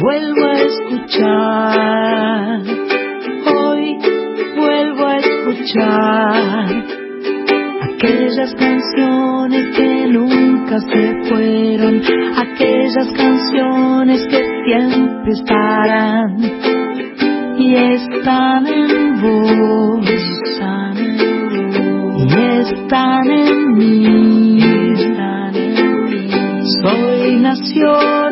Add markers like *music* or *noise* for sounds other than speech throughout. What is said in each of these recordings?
vuelvo a escuchar, hoy vuelvo a escuchar aquellas canciones que nunca se fueron, aquellas canciones que siempre estarán y están en vos, y están en mí, soy nacional.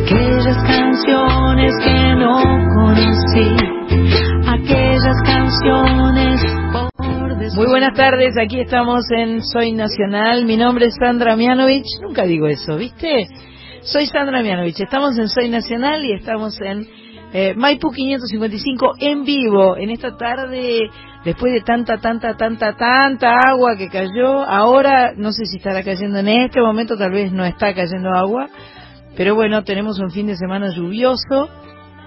Aquellas canciones que no conocí, aquellas canciones Muy buenas tardes, aquí estamos en Soy Nacional. Mi nombre es Sandra Mianovich. Nunca digo eso, ¿viste? Soy Sandra Mianovich. Estamos en Soy Nacional y estamos en eh, Maipú 555 en vivo en esta tarde después de tanta, tanta, tanta, tanta agua que cayó, ahora no sé si estará cayendo en este momento, tal vez no está cayendo agua, pero bueno, tenemos un fin de semana lluvioso,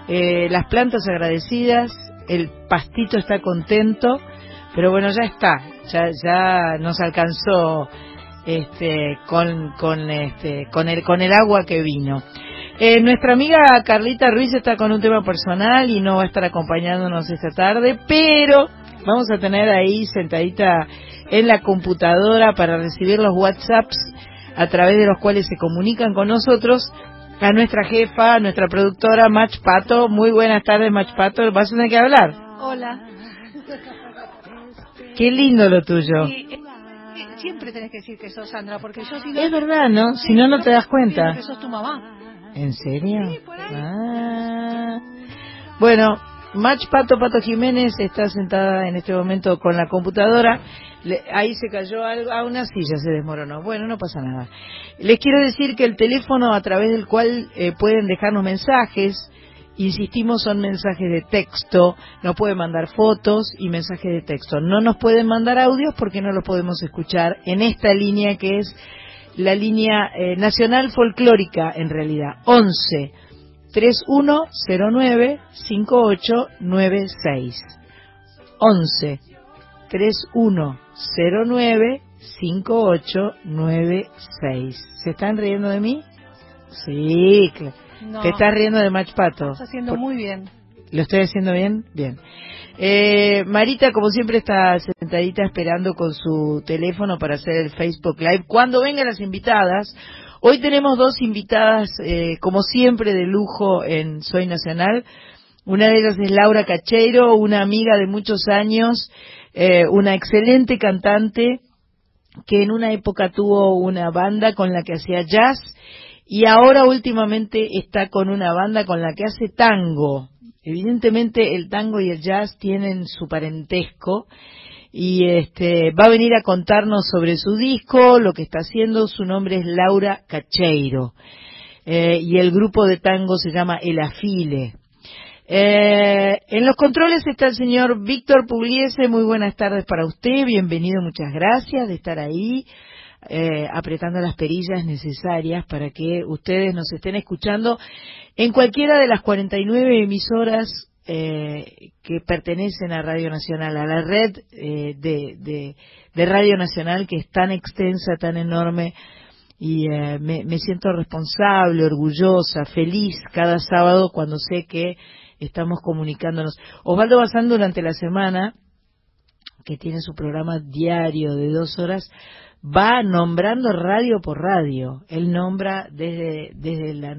eh, las plantas agradecidas, el pastito está contento, pero bueno, ya está, ya, ya nos alcanzó este, con, con, este, con, el, con el agua que vino. Eh, nuestra amiga Carlita Ruiz está con un tema personal y no va a estar acompañándonos esta tarde, pero Vamos a tener ahí sentadita en la computadora para recibir los WhatsApps a través de los cuales se comunican con nosotros a nuestra jefa, a nuestra productora Mach Pato. Muy buenas tardes, Mach Pato. ¿Vas a tener que hablar? Hola. Qué lindo lo tuyo. Eh, siempre tenés que decir que sos Sandra, porque yo si no... Es verdad, ¿no? Si no, no te das cuenta. Que sos tu mamá. ¿En serio? Sí, por ahí. Ah. Bueno, Match Pato Pato Jiménez está sentada en este momento con la computadora. ahí se cayó algo, a una silla se desmoronó. Bueno, no pasa nada. Les quiero decir que el teléfono a través del cual eh, pueden dejarnos mensajes, insistimos, son mensajes de texto. No pueden mandar fotos y mensajes de texto. No nos pueden mandar audios porque no los podemos escuchar en esta línea que es la línea eh, nacional folclórica en realidad. 11 3109-5896. 11 3109-5896. ¿Se están riendo de mí? Sí, ¿Te estás riendo de Match Pato? Estás haciendo muy bien. ¿Lo estoy haciendo bien? Bien. Eh, Marita, como siempre, está sentadita esperando con su teléfono para hacer el Facebook Live. Cuando vengan las invitadas, Hoy tenemos dos invitadas, eh, como siempre, de lujo en Soy Nacional. Una de ellas es Laura Cacheiro, una amiga de muchos años, eh, una excelente cantante que en una época tuvo una banda con la que hacía jazz y ahora últimamente está con una banda con la que hace tango. Evidentemente el tango y el jazz tienen su parentesco y este va a venir a contarnos sobre su disco, lo que está haciendo. Su nombre es Laura Cacheiro eh, y el grupo de tango se llama El Afile. Eh, en los controles está el señor Víctor Pugliese. Muy buenas tardes para usted. Bienvenido, muchas gracias de estar ahí. Eh, apretando las perillas necesarias para que ustedes nos estén escuchando en cualquiera de las 49 emisoras eh, que pertenecen a Radio Nacional, a la red eh, de, de, Radio Nacional que es tan extensa, tan enorme, y eh, me, me, siento responsable, orgullosa, feliz cada sábado cuando sé que estamos comunicándonos. Osvaldo Bazán durante la semana, que tiene su programa diario de dos horas, va nombrando radio por radio. Él nombra desde, desde la,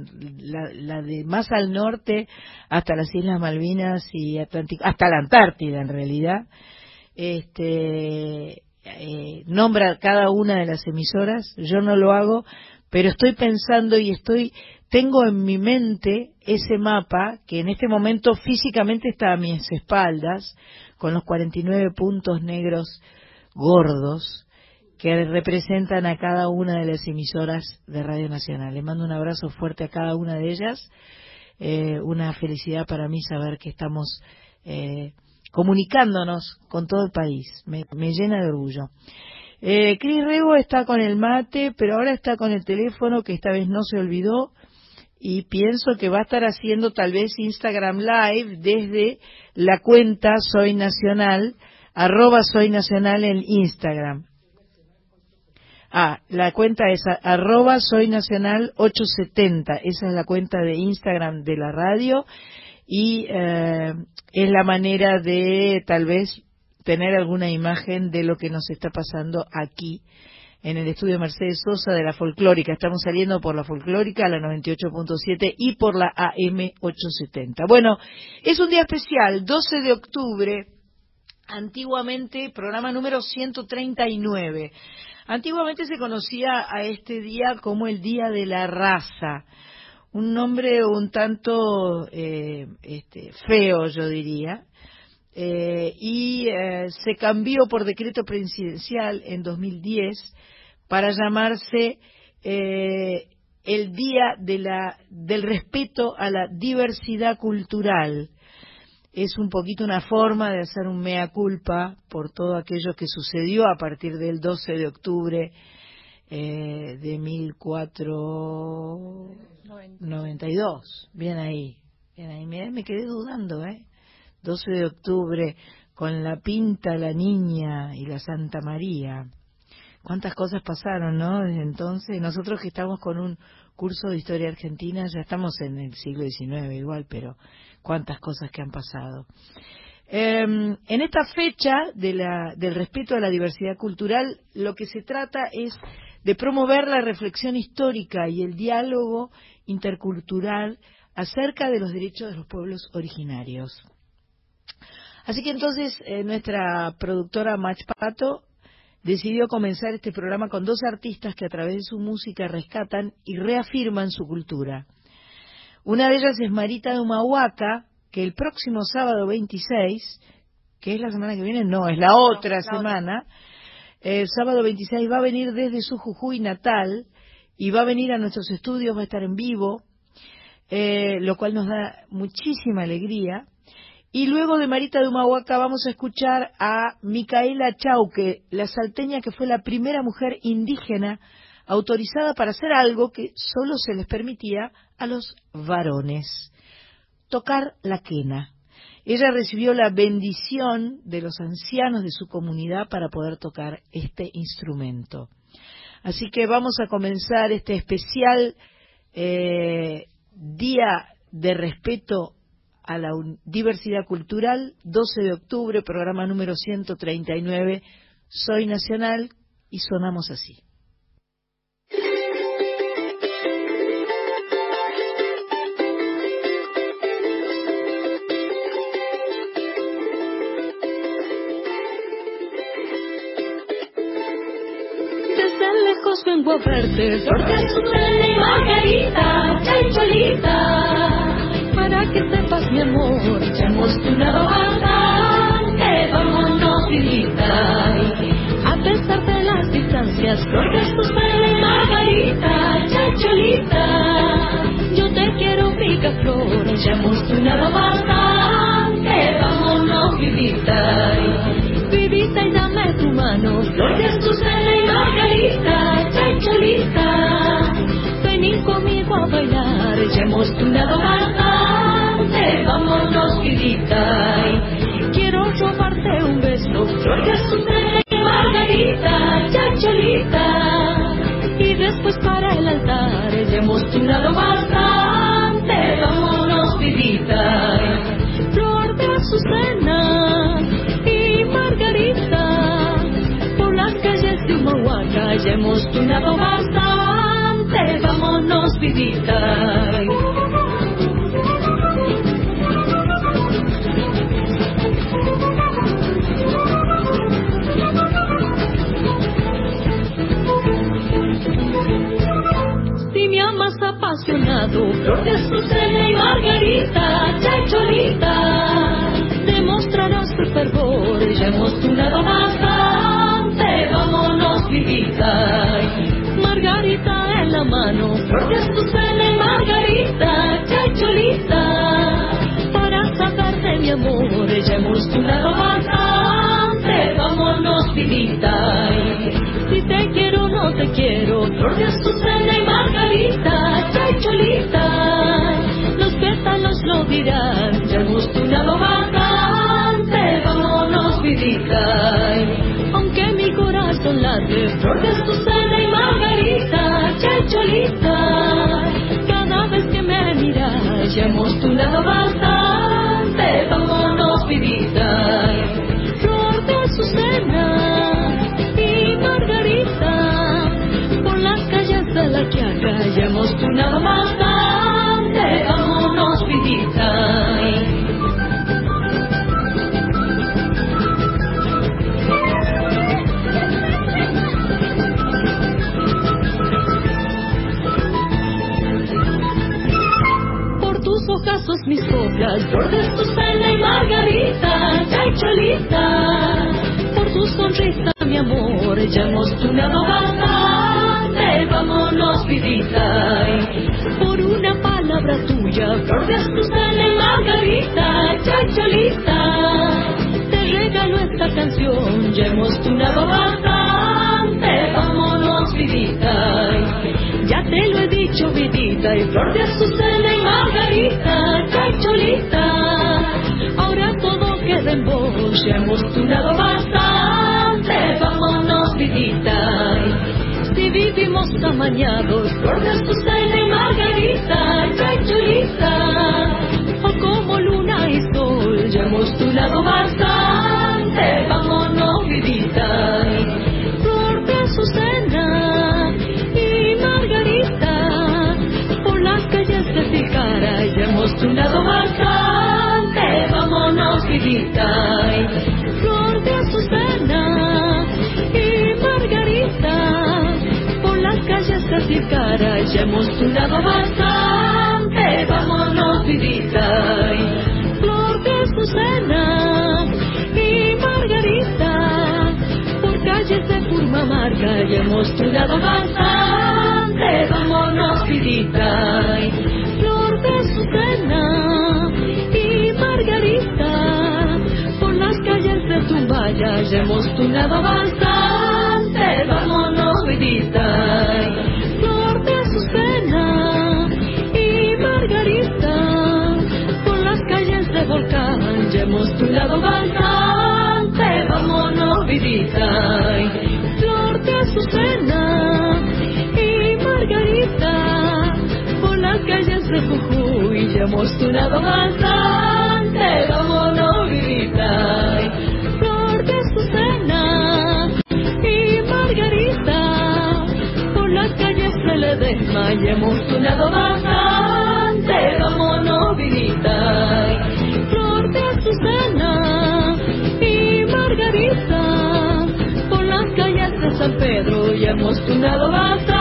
la, de más al norte hasta las Islas Malvinas y Atlántico, hasta la Antártida en realidad. Este, eh, nombra cada una de las emisoras. Yo no lo hago, pero estoy pensando y estoy, tengo en mi mente ese mapa que en este momento físicamente está a mis espaldas, con los 49 puntos negros gordos, que representan a cada una de las emisoras de Radio Nacional. Le mando un abrazo fuerte a cada una de ellas. Eh, una felicidad para mí saber que estamos eh, comunicándonos con todo el país. Me, llena de orgullo. Eh, Cris Rego está con el mate, pero ahora está con el teléfono que esta vez no se olvidó y pienso que va a estar haciendo tal vez Instagram Live desde la cuenta Soy Nacional, arroba Soy Nacional en Instagram. Ah, la cuenta es arroba Soy Nacional 870, esa es la cuenta de Instagram de la radio y eh, es la manera de tal vez tener alguna imagen de lo que nos está pasando aquí en el estudio Mercedes Sosa de la folclórica. Estamos saliendo por la folclórica, la 98.7 y por la AM 870. Bueno, es un día especial, 12 de octubre, antiguamente programa número 139. Antiguamente se conocía a este día como el Día de la Raza, un nombre un tanto eh, este, feo, yo diría, eh, y eh, se cambió por decreto presidencial en 2010 para llamarse el Día del Respeto a la Diversidad Cultural. Es un poquito una forma de hacer un mea culpa por todo aquello que sucedió a partir del 12 de octubre eh, de 1492. Bien ahí, bien ahí. Me, me quedé dudando, ¿eh? 12 de octubre con la pinta, la niña y la Santa María cuántas cosas pasaron, ¿no? Desde entonces, nosotros que estamos con un curso de historia argentina, ya estamos en el siglo XIX igual, pero cuántas cosas que han pasado. Em, en esta fecha del respeto a la diversidad cultural, lo que se trata es de promover la reflexión histórica y el diálogo intercultural acerca de los derechos de los pueblos originarios. Así que entonces eh, nuestra productora Mach Pato decidió comenzar este programa con dos artistas que a través de su música rescatan y reafirman su cultura. Una de ellas es Marita de Humahuaca, que el próximo sábado 26, que es la semana que viene, no, es la otra semana, el sábado 26 va a venir desde su Jujuy natal y va a venir a nuestros estudios, va a estar en vivo, eh, lo cual nos da muchísima alegría. Y luego de Marita de Humahuaca vamos a escuchar a Micaela Chauque, la salteña que fue la primera mujer indígena autorizada para hacer algo que solo se les permitía a los varones, tocar la quena. Ella recibió la bendición de los ancianos de su comunidad para poder tocar este instrumento. Así que vamos a comenzar este especial eh, Día de Respeto a la diversidad cultural, 12 de octubre, programa número 139. Soy Nacional y sonamos así. Vengo a verte, porque su margarita, cholita para que sepas mi amor, ya hemos tunado bastante, vámonos vidita. A pesar de las distancias, flores, tus y margarita, chacholita. Yo te quiero, pica flores, ya hemos tunado ya tunado bastante vámonos vidita. Quiero robarte un beso, flor de margarita, chacholita. Y después para el altar ya hemos tunado bastante, vámonos vidita. Flor de azucena y margarita, por las calles de Humahuaca ya hemos tunado bastante, vámonos vidita. Flor de azucena y margarita, chacholita, demostrarás tu fervor, ya hemos tunado bastante, vámonos vivita. Margarita en la mano, flor de azucena y margarita, chacholita, para sacarte mi amor, ya hemos tunado bastante, vámonos vivita. Si te quiero, no te quiero, flor de azucena frente, flor de Chacholita, por tu sonrisa mi amor, ya hemos tunado bastante, vámonos vidita, por una palabra tuya, flor de Azucena Margarita, chacholita, te regalo esta canción, ya hemos tunado bastante, vámonos vidita, ya te lo he dicho, vidita, y flor de Azucena Margarita, cacholita. Ahora todo queda en vos, ya hemos tunado bastante, vámonos, vidita. Si vivimos amañados, de Azucena y Margarita, cacholita. O como luna y sol, ya hemos tunado bastante, vámonos, vidita. Tunado bastante, vámonos vidita. Flor de Azucena y Margarita, por calles de Purmamarca ya hemos tunado bastante, vámonos vidita. Flor de Azucena y Margarita, por las calles de Tumbaya ya hemos tunado bastante, vámonos vidita. Ya hemos tunado bastante, vámonos vidita. Flor de Azucena y Margarita, por las calles de Jujuy ya hemos tunado bastante, vámonos vidita. Flor de Azucena y Margarita, por las calles de Ledesma ya hemos tunado bastante, hemos tunado bastante,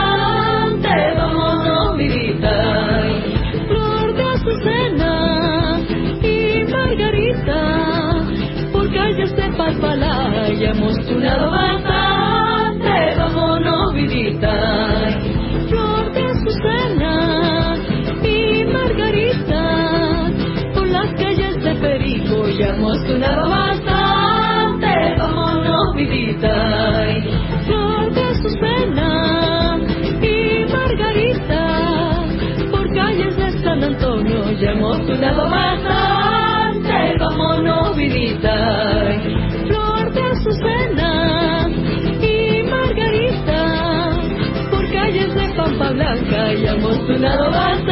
ya hemos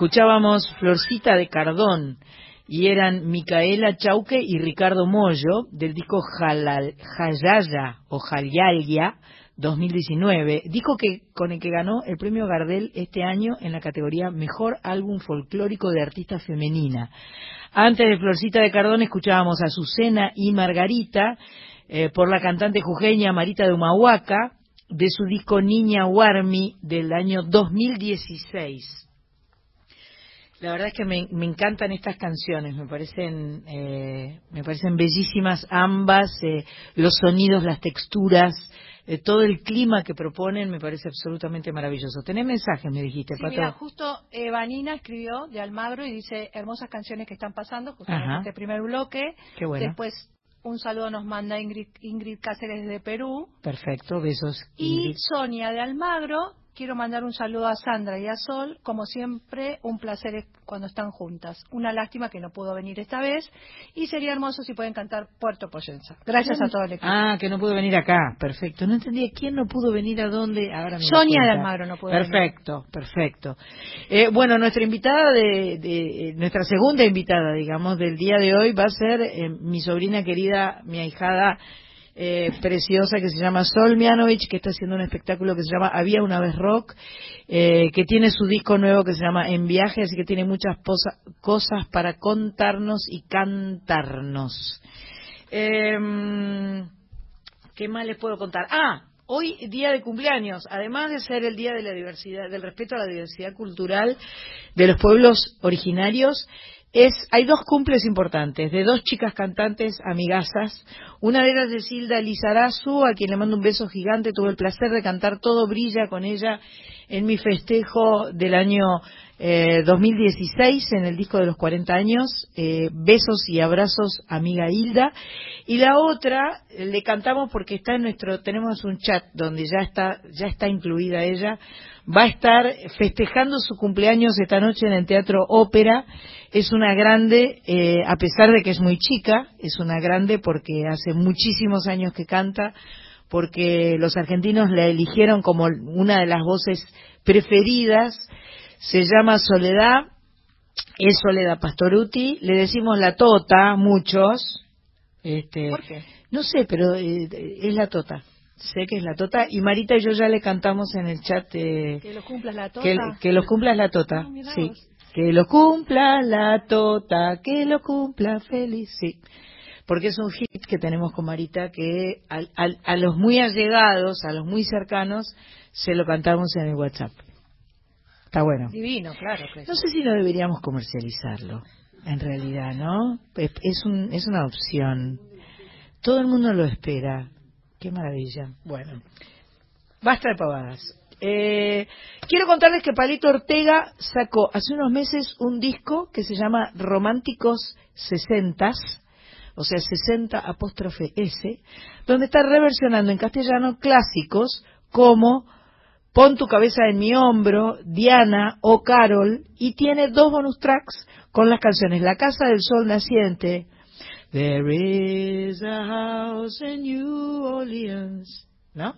Escuchábamos Florcita de Cardón y eran Micaela Chauque y Ricardo Mollo del disco Jalal, o Jalyalya 2019, disco que, con el que ganó el premio Gardel este año en la categoría Mejor Álbum Folclórico de Artista Femenina. Antes de Florcita de Cardón escuchábamos a Azucena y Margarita eh, por la cantante jujeña Marita de Humahuaca de su disco Niña Warmi del año 2016. La verdad es que me, me encantan estas canciones, me parecen, eh, me parecen bellísimas ambas, eh, los sonidos, las texturas, eh, todo el clima que proponen me parece absolutamente maravilloso. Tenés mensajes, me dijiste, Sí, mira, justo eh, Vanina escribió de Almagro y dice hermosas canciones que están pasando, justo en Ajá. este primer bloque. Qué bueno. Después un saludo nos manda Ingrid, Ingrid Cáceres de Perú. Perfecto, besos. Y. Sonia de Almagro, quiero mandar un saludo a Sandra y a Sol. Como siempre, un placer cuando están juntas. Una lástima que no pudo venir esta vez. Y sería hermoso si pueden cantar Puerto Poyenza. Gracias a todo el equipo. Ah, que no pudo venir acá, perfecto. No entendía quién no pudo venir a dónde. Ahora me Sonia de. Almagro no pudo venir. Perfecto, perfecto. Eh, bueno, nuestra invitada de, de- eh, nuestra segunda invitada, digamos, del día de hoy va a ser eh, mi sobrina querida, mi ahijada eh, preciosa que se llama Sol Mianovich, que está haciendo un espectáculo que se llama Había una vez rock, eh, que tiene su disco nuevo que se llama En viaje, así que tiene muchas posa- cosas para contarnos y cantarnos. Eh, ¿Qué más les puedo contar? Ah, hoy día de cumpleaños, además de ser el día de la diversidad, del respeto a la diversidad cultural de los pueblos originarios, es, hay dos cumples importantes, de dos chicas cantantes amigazas. Una de ellas es Hilda Lizarazu, a quien le mando un beso gigante. Tuve el placer de cantar Todo Brilla con ella en mi festejo del año eh, 2016, en el disco de los 40 años. Eh, besos y abrazos, amiga Hilda. Y la otra, le cantamos porque está en nuestro, tenemos un chat donde ya está, ya está incluida ella. Va a estar festejando su cumpleaños esta noche en el Teatro Ópera. Es una grande, eh, a pesar de que es muy chica, es una grande porque hace muchísimos años que canta, porque los argentinos la eligieron como una de las voces preferidas. Se llama Soledad, es Soledad Pastoruti, le decimos la Tota, muchos, Este, ¿Por qué? No sé, pero eh, es la tota. Sé que es la tota. Y Marita y yo ya le cantamos en el chat eh, Que lo cumplas la tota. que, que lo cumplas la tota. Ah, sí. Que lo cumpla la tota, que lo cumpla feliz. Sí. Porque es un hit que tenemos con Marita que al- al- a los muy allegados, a los muy cercanos, se lo cantamos en el WhatsApp. Está bueno. Divino, claro. que No sé si no deberíamos comercializarlo, en realidad, ¿no? Es, es un, es una opción. Todo el mundo lo espera. Qué maravilla. Bueno, basta de pavadas. Eh, quiero contarles que Palito Ortega sacó hace unos meses un disco que se llama Románticos Sesentas, o sea, 60 apóstrofe S, donde está reversionando en castellano clásicos como Pon tu cabeza en mi hombro, Diana o Carol, y tiene dos bonus tracks con las canciones La Casa del Sol Naciente, There is a house in New Orleans, ¿no?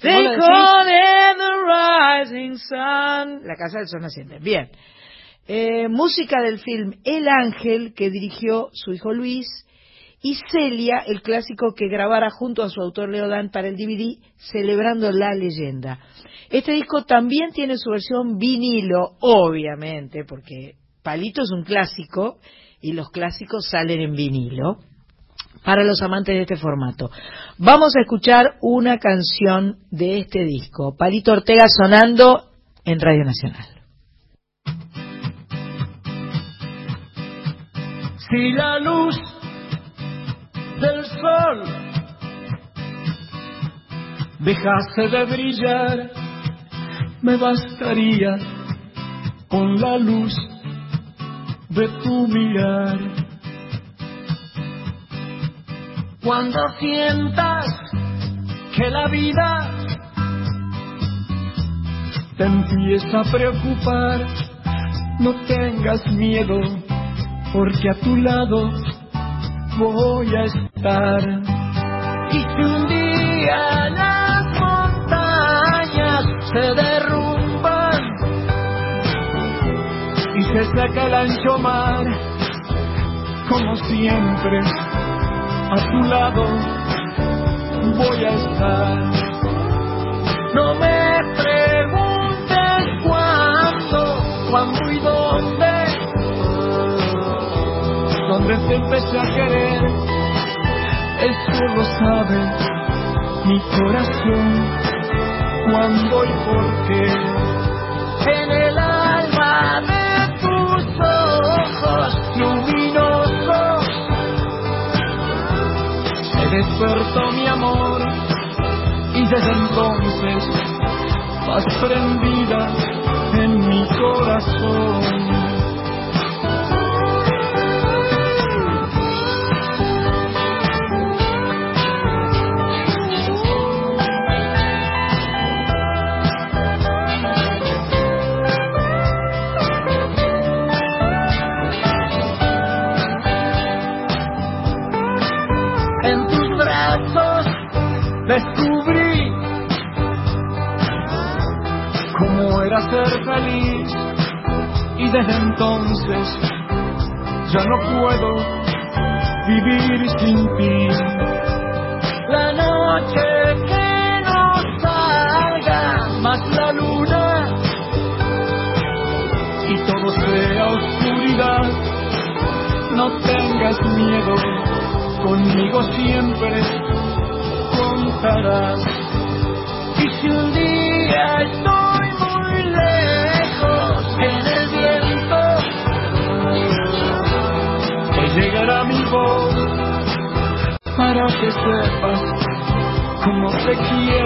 They call it the rising sun. La Casa del Sol Naciente. Bien. Eh, música del film El Ángel, que dirigió su hijo Luis, y Celia, el clásico que grabara junto a su autor Leodán para el DVD, celebrando la leyenda. Este disco también tiene su versión vinilo, obviamente, porque Palito es un clásico y los clásicos salen en vinilo para los amantes de este formato. Vamos a escuchar una canción de este disco, Palito Ortega sonando en Radio Nacional. Si la luz del sol dejase de brillar, me bastaría con la luz de tu mirar. Cuando sientas que la vida te empieza a preocupar, no tengas miedo, porque a tu lado voy a estar. Y si un día las montañas se derrumban y se seca el ancho mar, como siempre, a tu lado voy a estar. No me dónde te empecé a querer. Eso lo sabe mi corazón, cuándo y por qué. En el alma de tus ojos luminosos se despertó mi amor y desde entonces vas prendida en mi corazón. Entonces ya no puedo vivir sin ti. La noche que no salga más la luna y todo sea oscuridad, no tengas miedo, conmigo siempre sepas cómo te quiere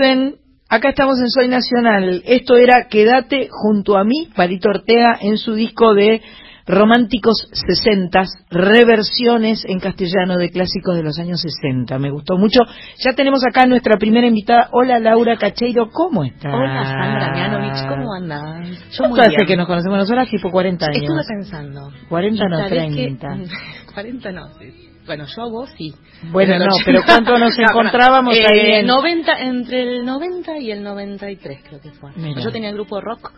en, acá estamos en Soy Nacional. Esto era Quédate junto a mí, Parito Ortega, en su disco de románticos sesentas, reversiones en castellano de clásicos de los años 60. Me gustó mucho. Ya tenemos acá nuestra primera invitada. Hola Laura Cacheiro, ¿cómo estás? Hola Sandra Mianovich, ¿cómo andás? Yo ¿Cuánto hace que nos conocemos nosotras? Tipo 40 años. Estuve pensando. 40 no, 30. 40 *laughs* no, sí. Bueno, yo a vos sí. Bueno, no, pero ¿cuánto nos *laughs* encontrábamos eh, ahí? En... 90, entre el 90 y el 93 creo que fue. Mira. Yo tenía el grupo rock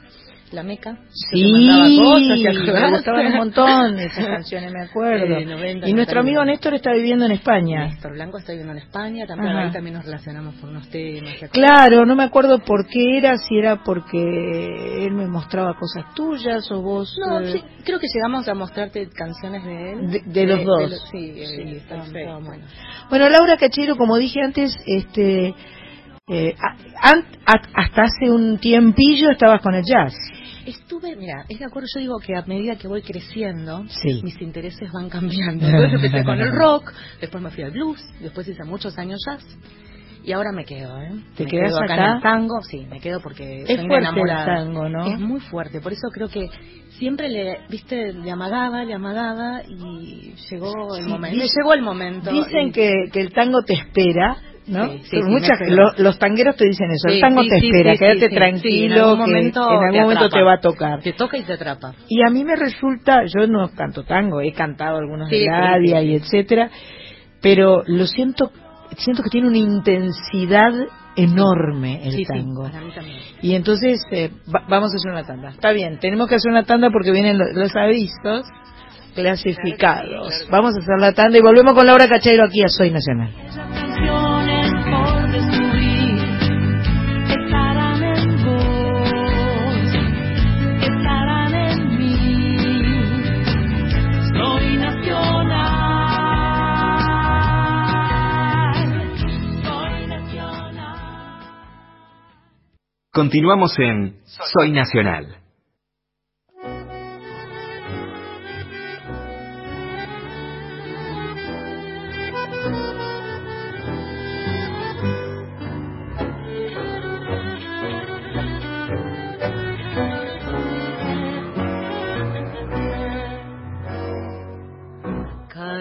la Meca. Sí, me *laughs* gustaban un montón esas *laughs* canciones, me acuerdo. Eh, 90, y nuestro amigo Néstor está viviendo en España. Néstor Blanco está viviendo en España, también ahí también nos relacionamos con unos temas. Claro, no me acuerdo por qué era, si era porque él me mostraba cosas tuyas o vos... No, eh... sí, creo que llegamos a mostrarte canciones de él. De, de los dos. De lo, sí, sí eh, perfecto. Bueno. bueno, Laura Cachero, como dije antes, este... Eh, a, a, hasta hace un tiempillo estabas con el jazz. Estuve, mira, es de acuerdo, yo digo que a medida que voy creciendo, sí. mis intereses van cambiando. Entonces empecé con el *laughs* rock, después me fui al blues, después hice muchos años jazz. Y ahora me quedo, ¿eh? ¿Te me quedas quedo acá, acá? en el tango? Sí, me quedo porque es soy fuerte enamorada. el tango, ¿no? Es muy fuerte, por eso creo que siempre le, viste, le amagaba, le amagaba y llegó el Sí, momento. dice- llegó el momento. Dicen y- que, que el tango te espera, ¿no? Sí, sí, Son sí, muchas- lo- los tangueros te dicen eso, el tango te espera, quédate tranquilo, en algún que momento en algún te momento te va a tocar. Te toca y te atrapa. Y a mí me resulta, yo no canto tango, he cantado algunos de sí, y etcétera, pero lo siento, siento que tiene una intensidad enorme el tango. sí, para mí también. Y entonces eh, va- vamos a hacer una tanda. Está bien, tenemos que hacer una tanda porque vienen lo- los avisos clasificados. Vamos a hacer la tanda y volvemos con Laura Cacheiro aquí a soy nacional. Continuamos en Soy Nacional.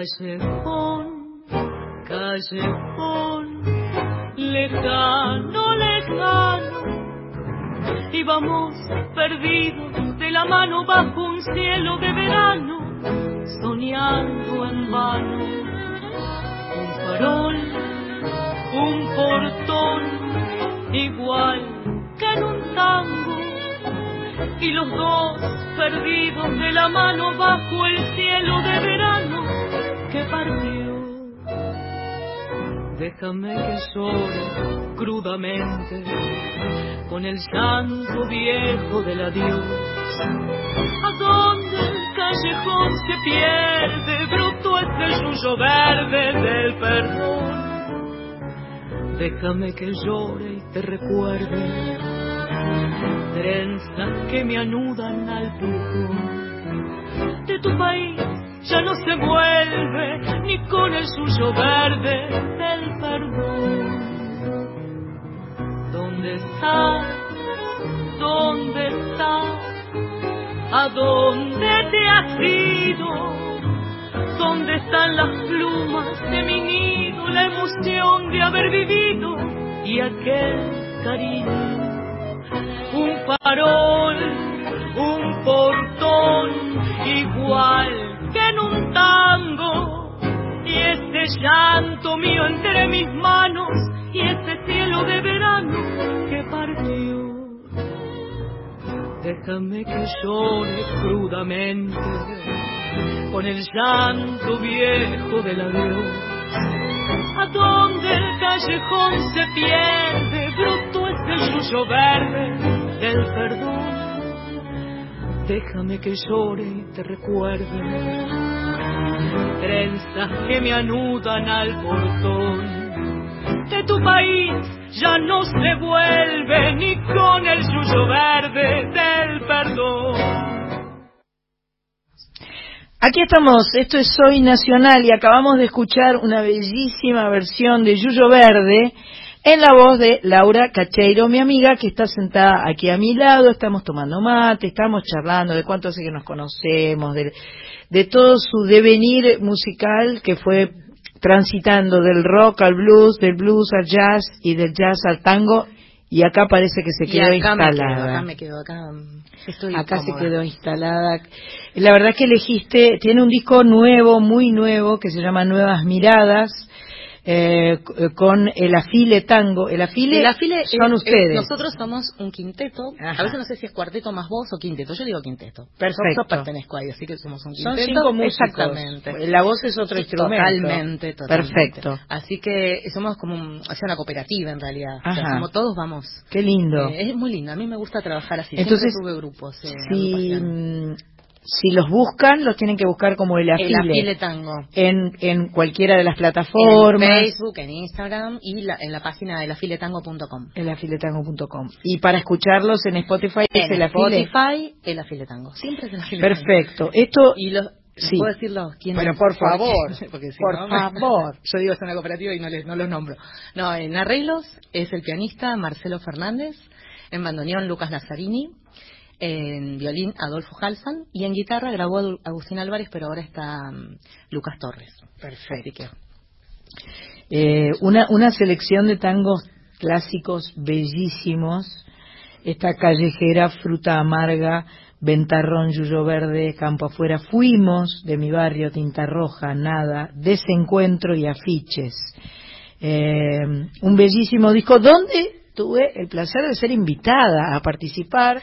Callejón, callejón, lejano, lejano, íbamos perdidos de la mano bajo un cielo de verano, soñando en vano. Un farol, un portón, igual que en un tango, y los dos perdidos de la mano bajo el cielo de verano que partió. Déjame que llore crudamente con el llanto viejo del adiós. A donde el callejón se pierde, bruto es el verde del perdón. Déjame que llore y te recuerde trenzas que me anudan al pulmón. De tu país ya no se vuelve ni con el suyo verde del perdón. ¿Dónde estás? ¿Dónde estás? ¿A dónde te has ido? ¿Dónde están las plumas de mi nido, la emoción de haber vivido y aquel cariño? Mío entre mis manos, y este cielo de verano que partió. Déjame que llore crudamente con el llanto viejo del adiós. A donde el callejón se pierde, bruto es el suyo verde del perdón. Déjame que llore y te recuerde Aquí estamos, esto es Soy Nacional y acabamos de escuchar una bellísima versión de Yuyo Verde en la voz de Laura Cacheiro, mi amiga, que está sentada aquí a mi lado, estamos tomando mate, estamos charlando de cuánto hace que nos conocemos, de todo su devenir musical que fue transitando del rock al blues, del blues al jazz y del jazz al tango, y acá parece que se Y quedó acá me quedo, instalada. acá me quedo, acá estoy Acá se quedó instalada. La verdad que elegiste, tiene un disco nuevo, muy nuevo, que se llama Nuevas Miradas, eh, c- con el afile tango. El afile, El afile son es- ustedes. es- nosotros somos un quinteto. Ajá. A veces no sé si es cuarteto más voz o quinteto. Yo digo quinteto. Perfecto. Yo pertenezco ahí, así que somos un Son quinteto. cinco músicos. Exactamente. La voz es otro instrumento. Totalmente, totalmente. Perfecto. Así que somos como un- una cooperativa en realidad. O sea, Ajá. somos todos vamos. Qué lindo. Eh, es muy lindo. A mí me gusta trabajar así. Entonces, Siempre tuve grupos. eh, mm, si los buscan, los tienen que buscar como el afile. El afile tango. En, en cualquiera de las En plataformas. Facebook, en Instagram y la- en la página de lafiletango.com. elafiletango.com. Y para escucharlos en Spotify es En el afile. Spotify, el afile tango. Siempre es el afile tango. Perfecto. Esto Y los, Sí. ¿Puedo decirlo? ¿Quién Bueno, por favor. *laughs* porque si Por no, favor. *laughs* Yo digo es una cooperativa y no, les, no los nombro. No, en arreglos es el pianista Marcelo Fernández, en bandoneón Lucas Lazzarini, en violín Adolfo Halsan y en guitarra grabó Agustín Álvarez, pero ahora está mm, Lucas Torres. Perfecto. eh, una, una selección de tangos clásicos bellísimos. Esta callejera, fruta amarga, ventarrón, yuyo verde, campo afuera. Fuimos de mi barrio, tinta roja, nada, desencuentro y afiches. Eh, un bellísimo disco donde tuve el placer de ser invitada a participar.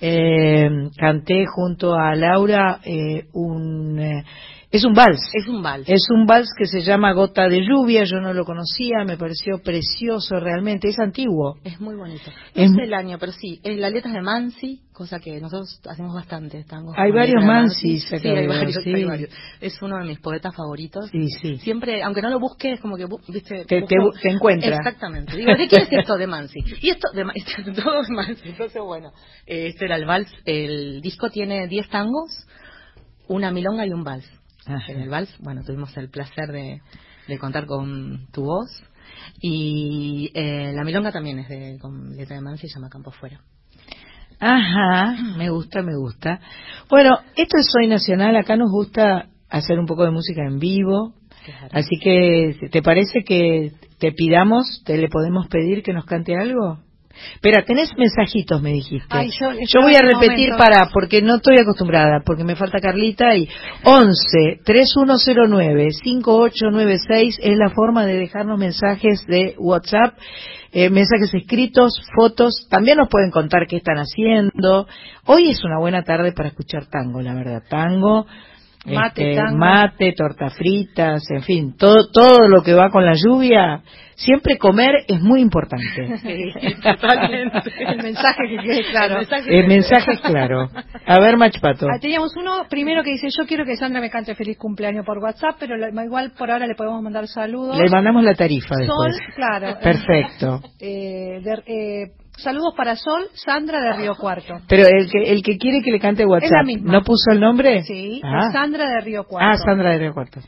Eh, canté junto a Laura eh, un eh, es un vals Es un vals. es un vals que se llama Gota de Lluvia, yo no lo conocía, me pareció precioso realmente, es antiguo. Es muy bonito. Es- sé el año, pero sí. Es la letra es de Mansi, cosa que nosotros hacemos bastante. tangos Hay varios Mansis Sí, hay varios, sí. hay varios. Es uno de mis poetas favoritos. Sí, sí. Siempre, aunque no lo busques, es como que, viste, Te- te te encuentra. Exactamente. Digo, ¿de quién es esto de Mansi? Y esto de Ma- *laughs* todo es Mansi. Entonces, bueno, este era el vals. El disco tiene 10 tangos, una milonga y un vals. Ajá. En el vals, bueno, tuvimos el placer de, de contar con tu voz. Y eh, la milonga también es de, con letra de Mansi, se llama Campo Fuera. Ajá, me gusta, me gusta. Bueno, esto es Soy Nacional, acá nos gusta hacer un poco de música en vivo, Claro. así que, ¿te parece que te pidamos, te le podemos pedir que nos cante algo? Espera, tenés mensajitos, me dijiste. Ay, yo- Yo voy a repetir para, porque no estoy acostumbrada, porque me falta Carlita y 11 3109 5896 es la forma de dejarnos mensajes de WhatsApp, eh, mensajes escritos, fotos, también nos pueden contar qué están haciendo. Hoy es una buena tarde para escuchar tango, la verdad, tango. Mate, este, mate, tortas fritas, en fin, todo, todo lo que va con la lluvia, siempre comer es muy importante. *laughs* *laughs* Totalmente. El mensaje que quede claro. El mensaje El mensaje es claro. A ver, Machpato. Ah, teníamos uno primero que dice, yo quiero que Sandra me cante feliz cumpleaños por WhatsApp, pero la- igual por ahora le podemos mandar saludos. Le mandamos la tarifa Sol, después. claro. Perfecto. *laughs* Eh, de- eh, saludos para Sol, Sandra de Río Cuarto. Pero el que, el que quiere que le cante Es la WhatsApp, misma. ¿no puso el nombre? Sí, Ah, Sandra de Río Cuarto. ah Sandra de Río Cuarto.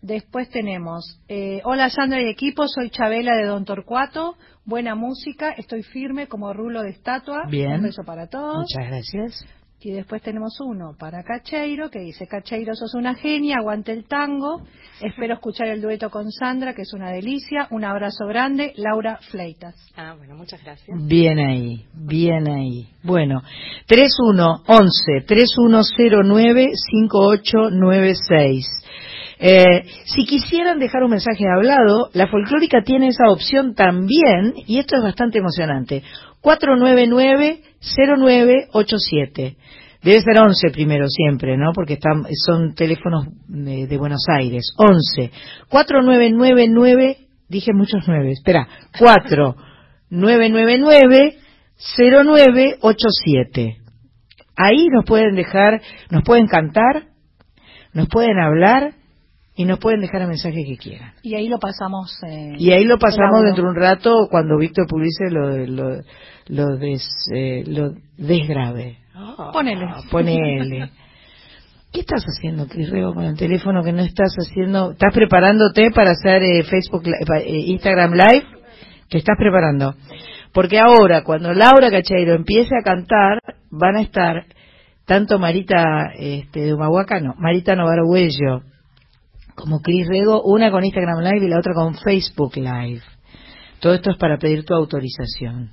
Después tenemos, eh, hola Sandra y equipo, soy Chabela de Don Torcuato, buena música, estoy firme como rulo de estatua. Bien. Un beso para todos. Muchas gracias. Y después tenemos uno para Cacheiro, que dice, Cacheiro, sos una genia, aguante el tango. Espero escuchar el dueto con Sandra, que es una delicia. Un abrazo grande, Laura Fleitas. Ah, bueno, muchas gracias. Bien ahí, bien ahí. Bueno, 3111 3109 5896. Eh, si quisieran dejar un mensaje hablado, la folclórica tiene esa opción también, y esto es bastante emocionante. 499-0987. Debe ser 11 primero siempre, ¿no? Porque están, son teléfonos de, de Buenos Aires. 11. 4999, dije muchos nueve, espera, 4999-0987. *laughs* Ahí nos pueden dejar, nos pueden cantar, nos pueden hablar y nos pueden dejar el mensaje que quieran. Y ahí lo pasamos. eh, Y ahí lo pasamos dentro de un rato cuando Víctor publice lo, lo, lo, des, eh, lo desgrabe. Ponele. Ah, ponele. *laughs* ¿Qué estás haciendo, Cris Rego, con el teléfono que no estás haciendo? ¿Estás preparándote para hacer eh, Facebook, eh, Instagram Live? ¿Te estás preparando? Porque ahora, cuando Laura Cacheiro empiece a cantar, van a estar tanto Marita este, de Humahuaca, no, Marita Novarhuello, como Cris Rego, una con Instagram Live y la otra con Facebook Live. Todo esto es para pedir tu autorización.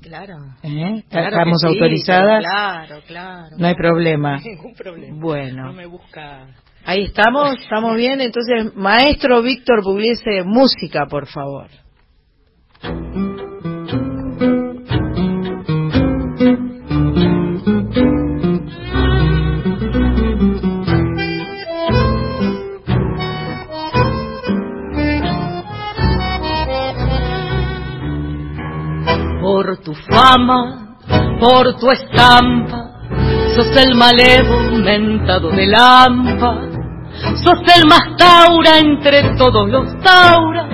Claro. ¿Eh? Claro ¿Estamos sí, autorizadas? Claro, claro. No hay problema. *laughs* Ningún problema. Bueno. No me busca. Ahí estamos, estamos bien. Entonces, maestro Víctor Pugliese, música, por favor. Por tu fama, por tu estampa, sos el malevo mentado de Lampa, sos el más taura entre todos los tauras,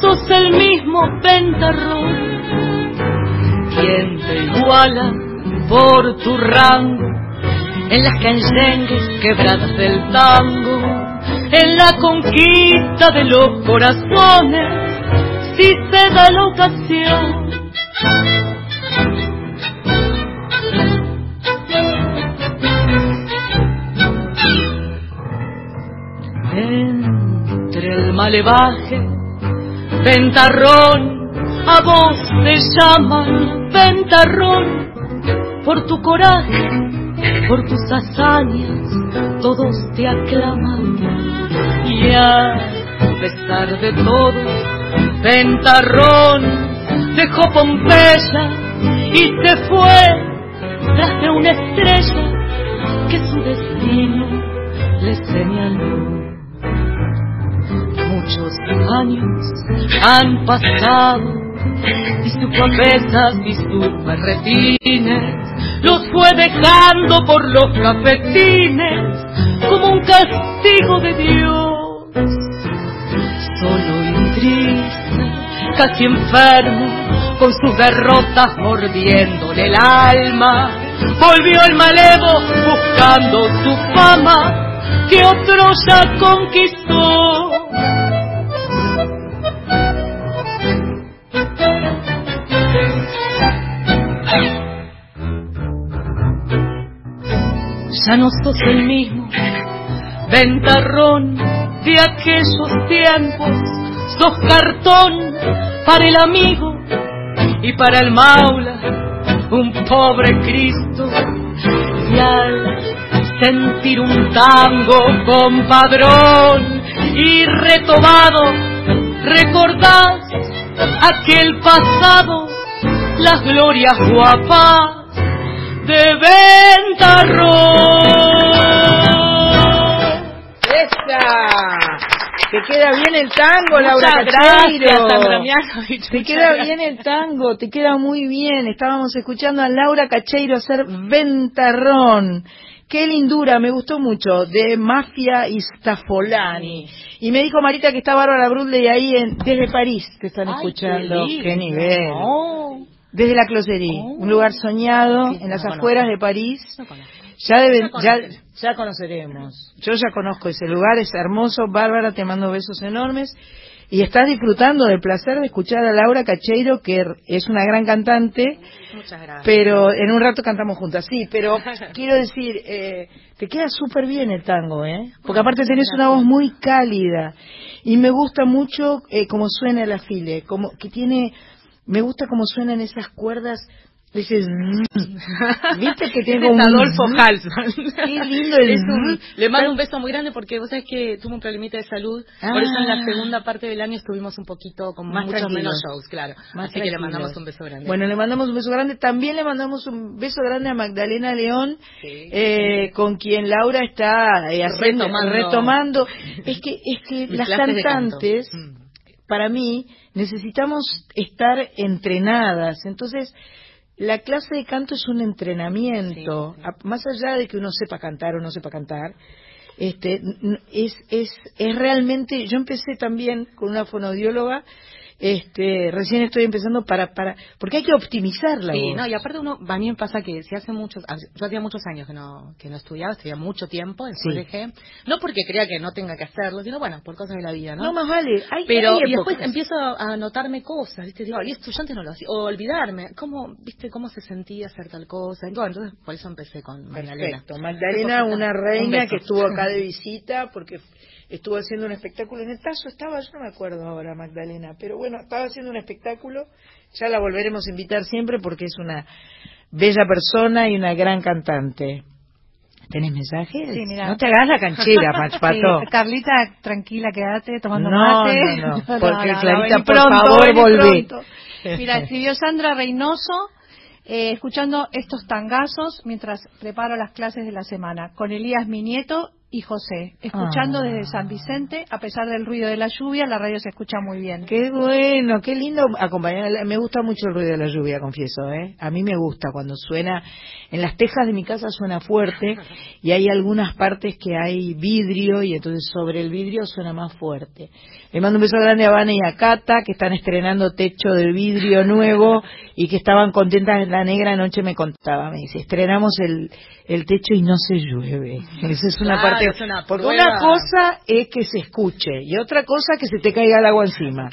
sos el mismo pentarrón. ¿Quién te iguala por tu rango en las canyengues quebradas del tango, en la conquista de los corazones, si se da la ocasión? Entre el malevaje, ventarrón, a vos te llaman ventarrón, por tu coraje, por tus hazañas, todos te aclaman. Y a pesar de todo, ventarrón dejó Pompeya y se fue tras de una estrella que su destino le señaló. Muchos años han pasado cabeza y sus berretines los fue dejando por los cafetines como un castigo de Dios. Solo triste, casi enfermo, con sus derrotas mordiéndole el alma, volvió el malevo buscando su fama que otro ya conquistó. Ya no sos el mismo ventarrón de aquellos tiempos, sos cartón para el amigo y para el maula, un pobre Cristo. Y al sentir un tango compadrón y retomado, recordás aquel pasado, las glorias guapas de Ventarrón. ¡Esa! Te queda bien el tango, Laura Cacheiro. gracias. *laughs* Te queda bien el tango, te queda muy bien. Estábamos escuchando a Laura Cacheiro hacer Ventarrón. Qué lindura, me gustó mucho, de Mafia y Stafolani. Y me dijo Marita que está Bárbara Brudley ahí en, desde París, te están Ay, escuchando. qué nivel. Oh, Desde la Closerie, Oh. un lugar soñado Sí, en las no afueras conozco. de París. no. Ya, deben, Ya ya, conoceremos. Yo ya conozco ese lugar, es hermoso. Bárbara, te mando besos enormes. Y estás disfrutando del placer de escuchar a Laura Cacheiro, que es una gran cantante, Muchas gracias. pero en un rato cantamos juntas. Sí, pero *laughs* quiero decir, eh, te queda súper bien el tango, ¿eh? Porque aparte tenés una voz muy cálida. Y me gusta mucho eh, cómo suena el afile, como que tiene, me gusta cómo suenan esas cuerdas, ese zzzz. ¿Viste que *laughs* tiene un Adolfo zzzz? Halsman. Qué lindo el Es un- zzzz. Le mando un beso muy grande porque vos sabés que tuvo un problemita de salud. Por eso en Ah. la segunda parte del año estuvimos un poquito con Más muchos tranquilos. menos shows, claro. Más Así que le mandamos un beso grande. Bueno, le mandamos un beso grande. También le mandamos un beso grande a Magdalena León, Sí. eh, con quien Laura está eh, haciendo- Retomando. retomando. Es que, es que Mis las cantantes, Mm. para mí, necesitamos estar entrenadas. Entonces, la clase de canto es un entrenamiento. Sí, sí. A- Más allá de que uno sepa cantar o no sepa cantar, este, es, es, es realmente, yo empecé también con una fonodióloga Este, recién estoy empezando para, para, porque hay que optimizar la Sí, voz. no, y aparte uno, a mí me pasa que si hace muchos, yo hacía muchos años que no, que no estudiaba, estudiaba mucho tiempo, después Sí. dejé, no porque crea que no tenga que hacerlo, sino bueno, por cosas de la vida, ¿no? No, más vale. Hay, Pero hay y después empiezo a anotarme cosas, ¿viste? Digo, y esto yo antes no lo hacía. O olvidarme, ¿cómo, viste, cómo se sentía hacer tal cosa? Bueno, entonces por eso empecé con Magdalena. Perfecto. Magdalena, Un una reina que estuvo acá de visita porque estuvo haciendo un espectáculo en el Tazo. Estaba, yo no me acuerdo ahora, Magdalena, pero bueno, estaba haciendo un espectáculo. Ya la volveremos a invitar siempre porque es una bella persona y una gran cantante. ¿Tenés mensajes? Sí, mira. No te hagas la canchera, *laughs* Machpato. Sí, Carlita, tranquila, quédate tomando No, mate. no, no, *laughs* porque, Clarita, por pronto, favor, pronto. *laughs* Mira, escribió Sandra Reynoso, eh, escuchando estos tangazos mientras preparo las clases de la semana, con Elías, mi nieto, y José, escuchando Ah. desde San Vicente, a pesar del ruido de la lluvia, la radio se escucha muy bien. Qué bueno, qué lindo acompañar. Me gusta mucho el ruido de la lluvia, confieso, ¿eh? A mí me gusta cuando suena. En las tejas de mi casa suena fuerte *laughs* y hay algunas partes que hay vidrio y entonces sobre el vidrio suena más fuerte. Le mando un beso grande a Vane y a Cata que están estrenando techo de vidrio nuevo y que estaban contentas. La negra anoche me contaba, me dice, estrenamos el, el techo y no se llueve. Esa es una Claro, parte. es una porque prueba. una cosa es que se escuche y otra cosa que se te caiga el agua encima.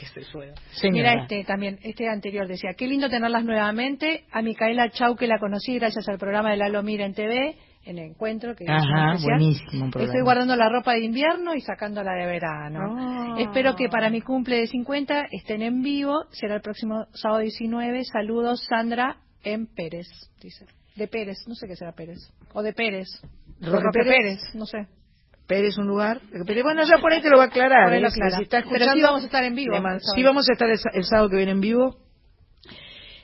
Señora. Mira este también, este anterior decía, qué lindo tenerlas nuevamente. A Micaela Chau, que la conocí gracias al programa de Lalo Mira en TV, en el encuentro, que es Ajá, especial. buenísimo un. Estoy guardando la ropa de invierno y sacándola de verano. Ah. Espero que para mi cumple de 50 estén en vivo. Será el próximo sábado 19. Saludos, Sandra en Pérez, dice. De Pérez, no sé qué será Pérez. O de Pérez. Roque Pérez. Pérez, no sé. Pérez un lugar. Pero bueno, ya por ahí te lo va a aclarar. Lo ¿eh? aclara. Si está Pero escuchando, sí vamos a estar en vivo, sábado. Sí vamos a estar el, el sábado que viene en vivo.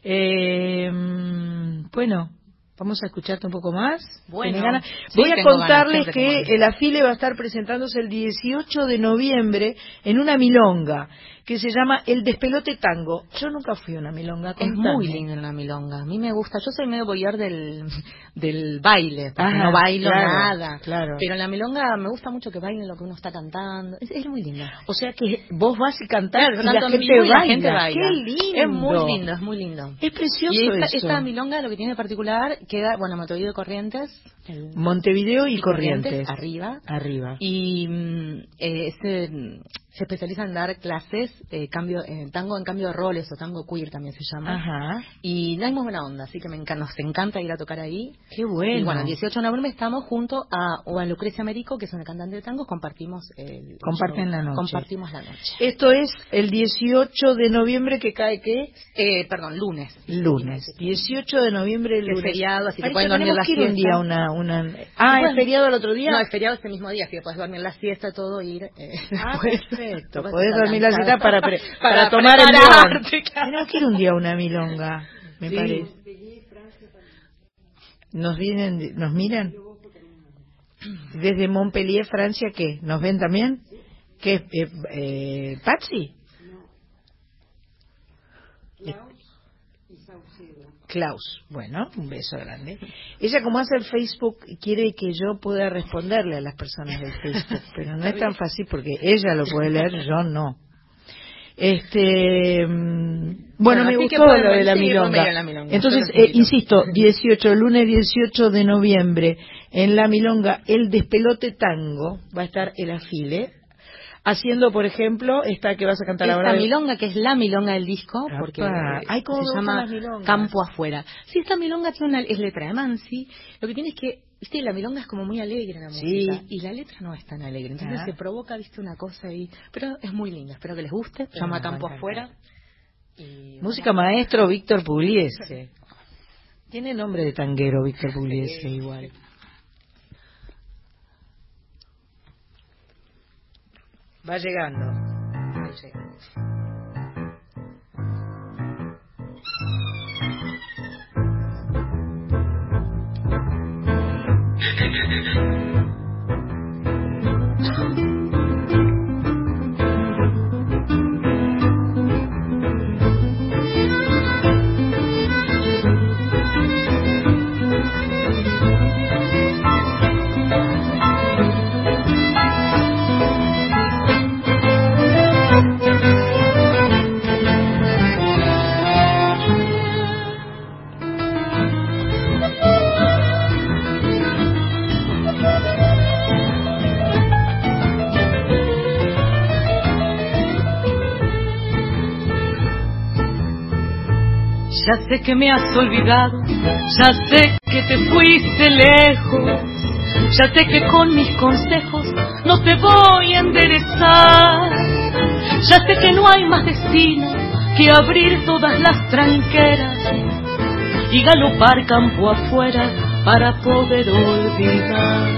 Eh, mm, bueno, vamos a escucharte un poco más. Bueno, sí, Voy a ganas, contarles que el afile va a estar presentándose el 18 de noviembre en una milonga que se llama El Despelote Tango. Yo nunca fui a una milonga. Es muy linda en la milonga. A mí me gusta. Yo soy medio boyar del, del baile, porque Ajá, no bailo claro, nada. claro. Pero en la milonga me gusta mucho que bailen lo que uno está cantando. Es, es muy linda. O sea que vos vas y cantás Claro, y la gente, y baila. la gente baila. ¡Qué lindo! Es muy lindo, es muy lindo. Es precioso Y esta, eso. esta milonga lo que tiene de particular queda, bueno, Montevideo de Corrientes. el- Montevideo y, Corrientes. Arriba. Arriba. Y mm, eh, se, mm, se especializa en dar clases eh, cambio, en tango en cambio de roles o tango queer también se llama. Ajá. Y hay muy buena onda, así que me encanta, nos encanta ir a tocar ahí. Qué bueno. Y bueno, el 18 de noviembre estamos junto a, o a Lucrecia Merico, que es una cantante de tangos, compartimos el Comparten show. la noche. Compartimos la noche. Esto es el 18 de noviembre que cae qué? Eh, perdón, lunes. Lunes. 18 de noviembre es lunes. feriado, así que pueden dormir la que ir un siesta. día una, una... Ah, Bueno. ¿es feriado el otro día? No, es feriado ese mismo día, así que puedes dormir la siesta, todo, ir. Eh, *laughs* Ah, después. Perfecto. Puedes Podés dormir la cita para, pre- *laughs* para, Para tomar el león. *laughs* claro. Que ir un día una milonga, me Sí. parece. ¿Nos, vienen, ¿Nos miran? Desde Montpellier, Francia, ¿qué? ¿Nos ven también? ¿Qué? Eh, eh, ¿Patsy? Klaus. Bueno, un beso grande. Ella como hace el Facebook quiere que yo pueda responderle a las personas del Facebook, *laughs* pero no es tan fácil porque ella lo puede leer, yo no. Este, mm, bueno, Bueno, me gustó lo de la sí, milonga. la Entonces, eh, insisto, *laughs* 18, lunes 18 de noviembre, en la milonga El Despelote Tango, va a estar el afile, haciendo, por ejemplo, esta que vas a cantar ahora. Esta milonga, que es la milonga del disco, porque Ay, se llama. Campo Afuera. Sí, esta milonga tiene una, es letra de Mansi. Lo que tiene es que, viste, la milonga es como muy alegre la Sí. música. Y la letra no es tan alegre. Entonces Ah. se provoca, viste, una cosa ahí. Pero es muy linda. Espero que les guste. Se Sí, llama Campo. Afuera. Y, Música maestro Víctor Pugliese. *laughs* Tiene nombre de tanguero Víctor Pugliese igual. Va llegando. Va Ya sé que me has olvidado, ya sé que te fuiste lejos, ya sé que con mis consejos no te voy a enderezar, ya sé que no hay más destino que abrir todas las tranqueras y galopar campo afuera para poder olvidar.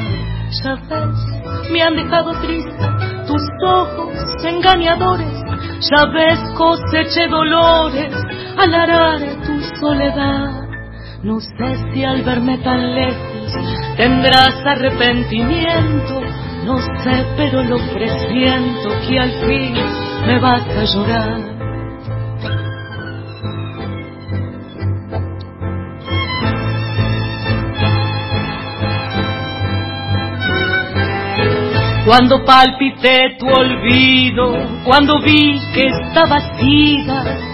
Ya ves, me han dejado triste tus ojos engañadores, ya ves coseché dolores al arar tu soledad. No sé si al verme tan lejos tendrás arrepentimiento, no sé, pero lo presiento que al fin me vas a llorar. Cuando palpité tu olvido, cuando vi que estabas ciega,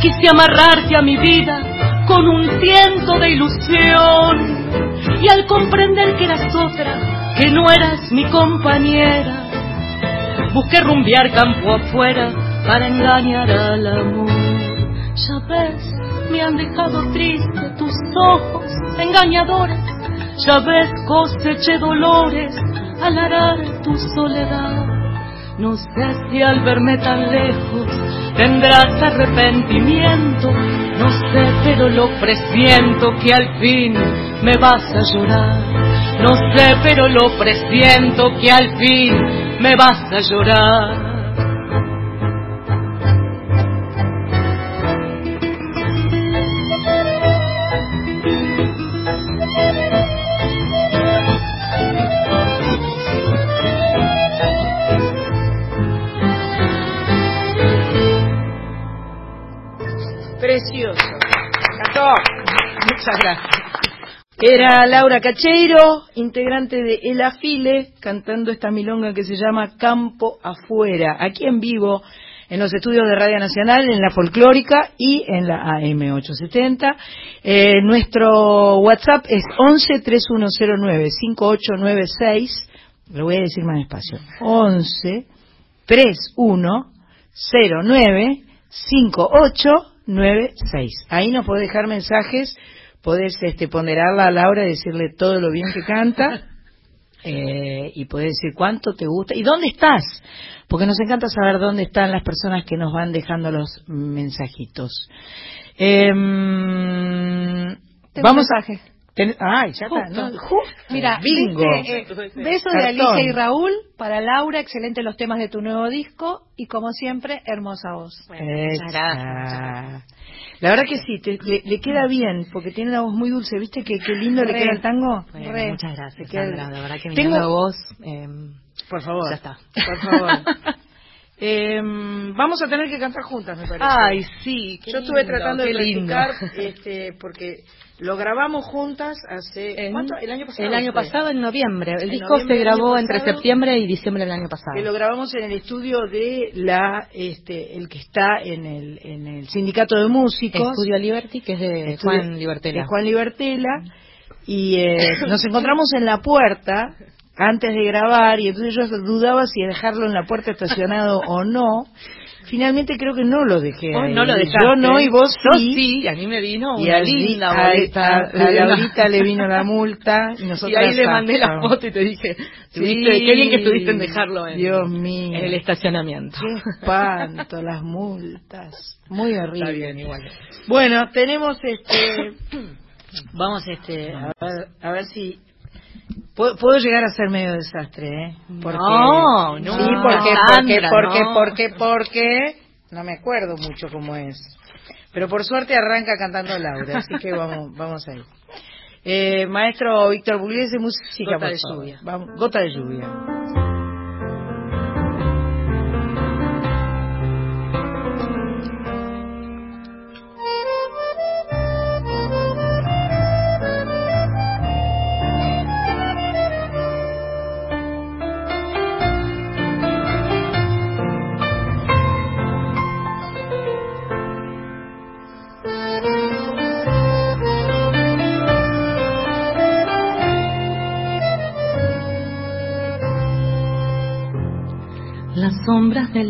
quise amarrarte a mi vida con un tiento de ilusión. Y al comprender que eras otra, que no eras mi compañera, busqué rumbear campo afuera para engañar al amor. Ya ves, me han dejado triste tus ojos engañadores, ya ves coseché dolores al arar tu soledad. No sé si al verme tan lejos tendrás arrepentimiento, no sé, pero lo presiento que al fin me vas a llorar. No sé, pero lo presiento que al fin me vas a llorar. Era Laura Cacheiro, integrante de El Afile, cantando esta milonga que se llama Campo Afuera, aquí en vivo en los estudios de Radio Nacional, en la folclórica y en la AM870. Eh, nuestro WhatsApp es 11 3109 5896. Lo voy a decir más despacio. 11 3109 5896. Ahí nos puede dejar mensajes, podés este, ponderarla a Laura y decirle todo lo bien que canta. *laughs* eh, y podés decir cuánto te gusta y dónde estás, porque nos encanta saber dónde están las personas que nos van dejando los mensajitos. Tengo vamos a. ten- ay, ya está. No, justo. Mira, bingo. dice, eh, besos de Cartón. Alicia y Raúl para Laura, excelente los temas de tu nuevo disco y como siempre, hermosa voz. Esa. gracias, La verdad que sí, te- le, le queda bien, porque tiene una voz muy dulce, ¿viste qué, qué lindo le queda el tango? Bueno, Re. muchas gracias, Te queda- Sandra. La verdad que mi Tengo- voz... eh, Por favor. Ya está. Por favor. *laughs* Em, vamos a tener que cantar juntas, me parece. Ay, sí. qué Yo estuve tratando de lindo. practicar, este, porque lo grabamos juntas hace... En- ¿Cuánto? ¿El año pasado? El año pasado, en noviembre. El En disco noviembre se grabó entre septiembre y diciembre del año pasado. Que lo grabamos en el estudio de la, este, el que está en el, en el sindicato de músicos. Estudio Liberty, que es de Estudio- Juan Libertela. de Juan Libertela. Y eh, nos encontramos en la puerta antes de grabar y entonces yo dudaba si dejarlo en la puerta estacionado o no. Finalmente creo que no lo dejé Vos ahí. no lo dejaste. Yo no y vos Yo sí. sí, a mí me vino Y una allí linda a- boleta. a- a Laurita le vino la *laughs* multa y nosotros Y ahí le mandé la foto y te dije, tuviste- qué bien que estuviste en dejarlo en, Dios mío. en el estacionamiento. Qué espanto, las multas. Muy horrible. Está bien, igual. Bueno, tenemos este. *coughs* Vamos este, a ver, a ver si. Puedo, puedo llegar a ser medio desastre, ¿eh? Porque, No, no, Sí, porque, porque, Sandra, porque, no. porque, porque. No me acuerdo mucho cómo es. Pero por suerte arranca cantando Laura, así que vamos, vamos ahí. Eh, maestro Víctor Pugliese, música, Gota por de favor. lluvia. Vamos, gota de lluvia.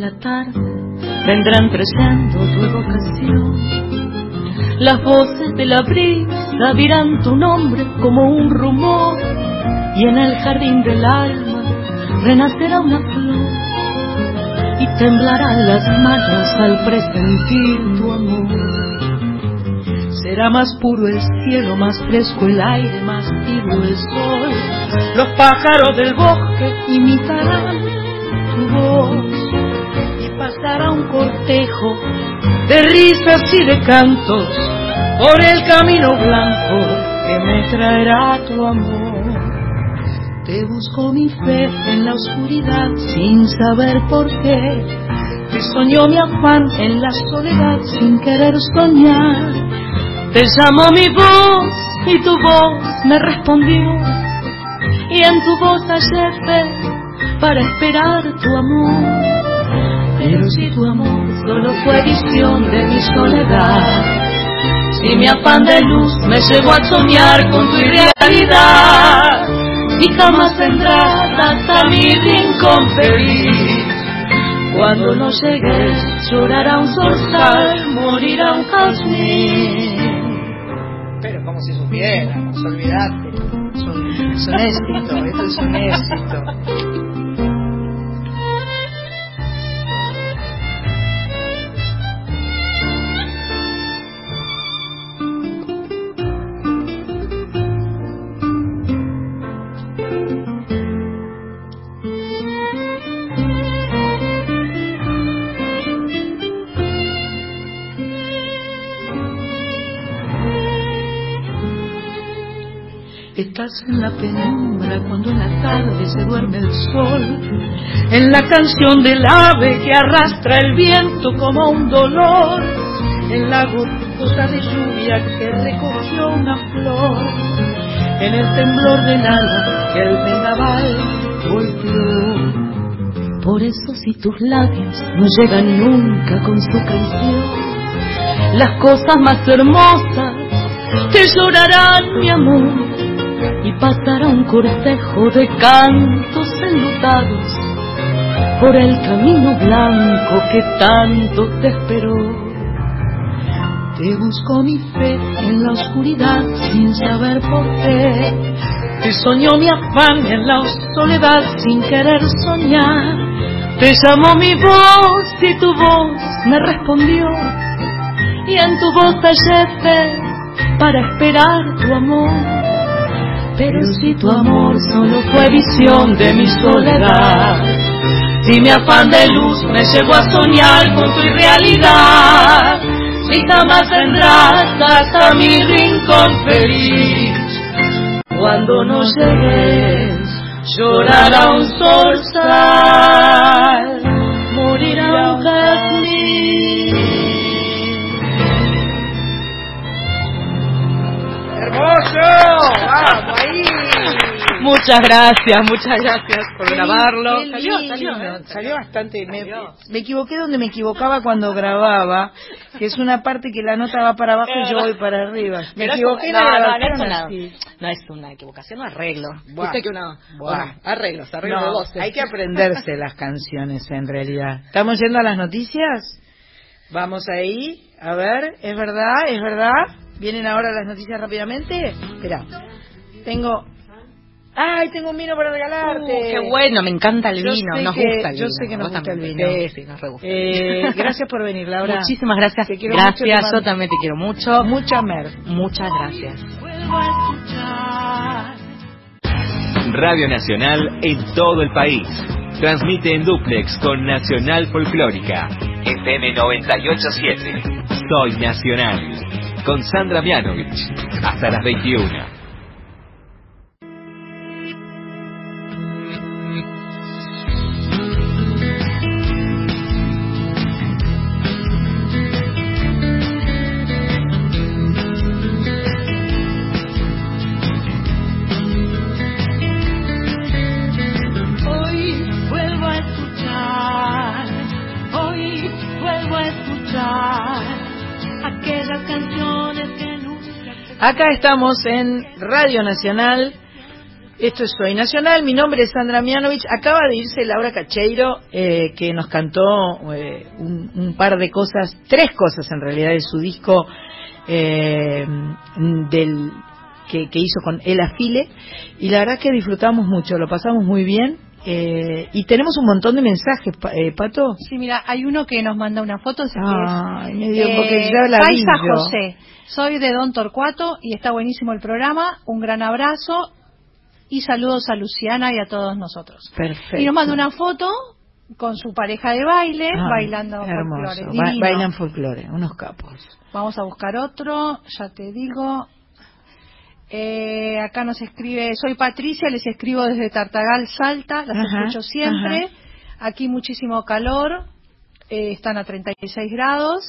La tarde vendrán trayendo tu evocación Las voces de la brisa dirán tu nombre como un rumor y en el jardín del alma renacerá una flor y temblarán las manos al presentir tu amor. Será más puro el cielo, más fresco el aire, más tibio el sol. Los pájaros del bosque imitarán tu voz cortejo de risas y de cantos por el camino blanco que me traerá tu amor. Te busco mi fe en la oscuridad sin saber por qué. Te soñó mi afán en la soledad sin querer soñar. Te llamó mi voz y tu voz me respondió. Y en tu voz fe para esperar tu amor. Pero si tu amor solo fue visión de mi soledad, si mi afán de luz me llevó a soñar con tu irrealidad, y jamás vendrás hasta mi rincón feliz. Cuando no llegues, llorará un zorzal, morirá un jazmín. Pero como si supiéramos, olvidate. Es un, es un éxito, esto es un éxito. En la penumbra cuando en la tarde se duerme el sol, en la canción del ave que arrastra el viento como un dolor, en la gota de lluvia que recogió una flor, en el temblor del ala que el vendaval golpeó. Por eso si tus labios no llegan nunca con su canción, las cosas más hermosas te llorarán mi amor y pasará un cortejo de cantos enlutados por el camino blanco que tanto te esperó. Te buscó mi fe en la oscuridad sin saber por qué. Te soñó mi afán en la soledad sin querer soñar. Te llamó mi voz y tu voz me respondió. Y en tu voz hallé fe para esperar tu amor. Pero si tu amor solo fue visión de mi soledad, si mi afán de luz me llevó a soñar con tu irrealidad, si jamás vendrás hasta mi rincón feliz, cuando no llegues, llorará un zorzal, ¡Hermoso! ¡Vamos ahí! Muchas gracias, muchas gracias por grabarlo. Qué Salió, salió. Salió bastante. Me, Salió. me equivoqué donde me equivocaba cuando grababa, que es una parte que la nota va para abajo y yo voy para arriba. Me Pero equivoqué en una- la no, no, no es una, no es una equivocación, arreglo. Buah. Viste que Buah. arreglos, arreglos de No, voces. hay que aprenderse *laughs* las canciones en realidad. ¿Estamos yendo a las noticias? Vamos ahí, a ver, ¿es verdad? ¿Es verdad? ¿Vienen ahora las noticias rápidamente? Espera, tengo... ¡Ay, tengo un vino para regalarte! Uh, qué bueno, me encanta el Yo vino, nos que- gusta el yo vino. sé que nos gusta el vino. Sí, sí, nos re gusta. Eh, gracias por venir, Laura. Muchísimas gracias. Te quiero mucho, te gracias, mando- yo también te quiero mucho. Mucha mer. Muchas gracias. Radio Nacional en todo el país. Transmite en duplex con Nacional Folclórica. FM 987. Soy Nacional. Con Sandra Mianovich. Hasta las 21. Acá estamos en Radio Nacional. Esto es Soy Nacional. Mi nombre es Sandra Mianovich. Acaba de irse Laura Cacheiro, eh, que nos cantó eh, un, par de cosas, tres cosas en realidad de su disco eh, del que, que hizo con El Afile y la verdad que disfrutamos mucho, lo pasamos muy bien eh, y tenemos un montón de mensajes, eh, Pato. Sí, mira, hay uno que nos manda una foto. Ay, me dio- porque eh, ya la vi yo. José. Soy de Don Torcuato y está buenísimo el programa. Un gran abrazo y saludos a Luciana y a todos nosotros. Perfecto. Y nos manda una foto con su pareja de baile, Ay, bailando hermoso. folclore. Ba- bailan folclore, unos capos. Vamos a buscar otro, ya te digo. Eh, acá nos escribe, soy Patricia, les escribo desde Tartagal, Salta, las Ajá, escucho siempre. Aquí muchísimo calor, eh, están a 36 grados.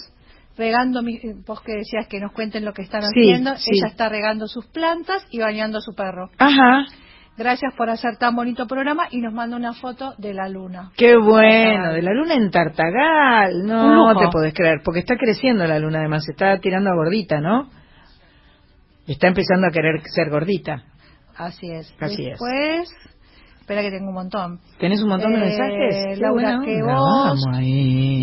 Regando, mi- vos que decías que nos cuenten lo que están Sí, haciendo, sí. ella está regando sus plantas y bañando a su perro. Ajá, Gracias por hacer tan bonito programa y nos manda una foto de la luna. qué bueno, de la luna en Tartagal, no lujo. te podés creer, porque está creciendo la luna además, se está tirando a gordita, ¿no? Está empezando a querer ser gordita. Así es. Así es. Después, espera que tengo un montón. ¿Tenés un montón de Eh, mensajes? Laura, que La vos-.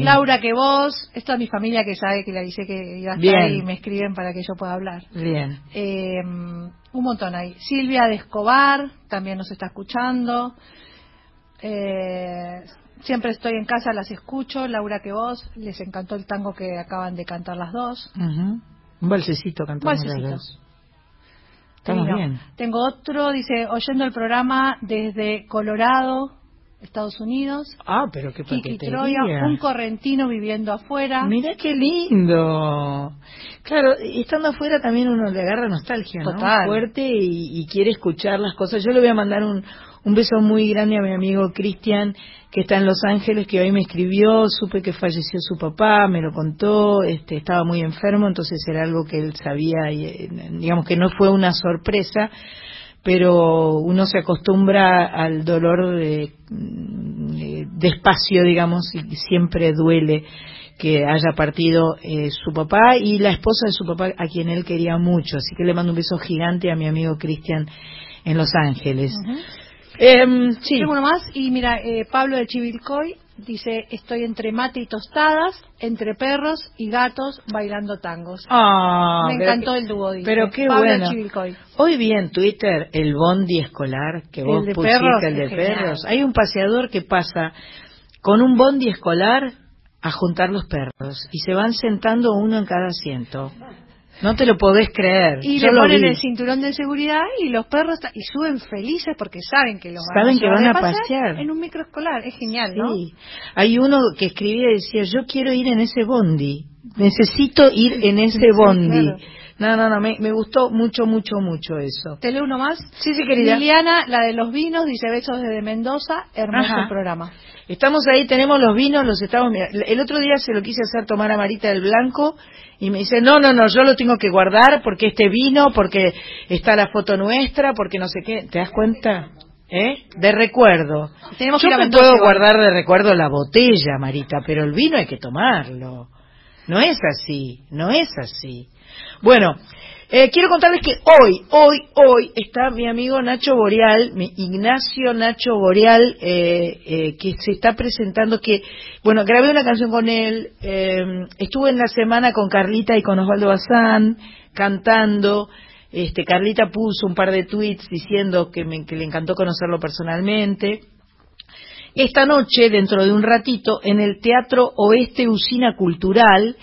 Laura, que vos, esto es mi familia que sabe que le avisé que iba a estar Bien. y me escriben para que yo pueda hablar. Bien. Eh, un montón ahí. Silvia de Escobar también nos está escuchando. Eh, siempre estoy en casa, las escucho. Laura, que vos, les encantó el tango que acaban de cantar las dos. Ujú. Un balsecito cantamos las dos. Estamos bien. Tengo otro, dice, oyendo el programa desde Colorado, Estados Unidos. Ah, pero qué. Troya, un correntino viviendo afuera. Mira qué lindo. Claro, estando afuera también uno le agarra nostalgia, ¿no? Total. Fuerte y, y quiere escuchar las cosas. Yo le voy a mandar un, un beso muy grande a mi amigo Cristian, que está en Los Ángeles, que hoy me escribió, supe que falleció su papá, me lo contó, este, estaba muy enfermo, entonces era algo que él sabía y eh, digamos que no fue una sorpresa, pero uno se acostumbra al dolor eh, despacio, digamos, y siempre duele que haya partido eh, su papá y la esposa de su papá a quien él quería mucho. Así que le mando un beso gigante a mi amigo Cristian en Los Ángeles. Em, sí. Tengo uno más y mira, eh, Pablo de Chivilcoy dice, estoy entre mate y tostadas, entre perros y gatos bailando tangos. Ah, Me encantó el dúo, dice. Pero qué Pablo bueno. Chivilcoy. Hoy vi en Twitter el bondi escolar que El vos de pusiste, perros, el de perros. Hay un paseador que pasa con un bondi escolar a juntar los perros y se van sentando uno en cada asiento. No te lo podés creer. Y Yo le ponen el cinturón de seguridad y los perros y suben felices porque saben que los Saben que llevar van de a pasear. en un microescolar. Es genial, ¿no? Sí. Hay uno que escribía y decía, yo quiero ir en ese bondi, necesito ir en ese bondi. claro. No, no, no, me, me gustó mucho, mucho, mucho eso. Te leo uno más. Sí, sí, querida. Liliana, la de los vinos, dice besos desde Mendoza. Hermoso Ajá. programa. Estamos ahí, tenemos los vinos, los estamos... El otro día se lo quise hacer tomar a Marita del Blanco y me dice, no, no, no, yo lo tengo que guardar porque este vino, porque está la foto nuestra, porque no sé qué. ¿Te das cuenta? ¿Eh? De recuerdo. Tenemos yo que me puedo guardar de recuerdo la botella, Marita, pero el vino hay que tomarlo. No es así, no es así. Bueno, eh, quiero contarles que hoy, hoy, hoy está mi amigo Nacho Boreal, mi Ignacio Nacho Boreal, eh, eh, que se está presentando, que, bueno, grabé una canción con él, estuve en la semana con Carlita y con Osvaldo Bazán, cantando, este, Carlita puso un par de tweets diciendo que, me- que le encantó conocerlo personalmente, esta noche, dentro de un ratito, en el Teatro Oeste Usina Cultural,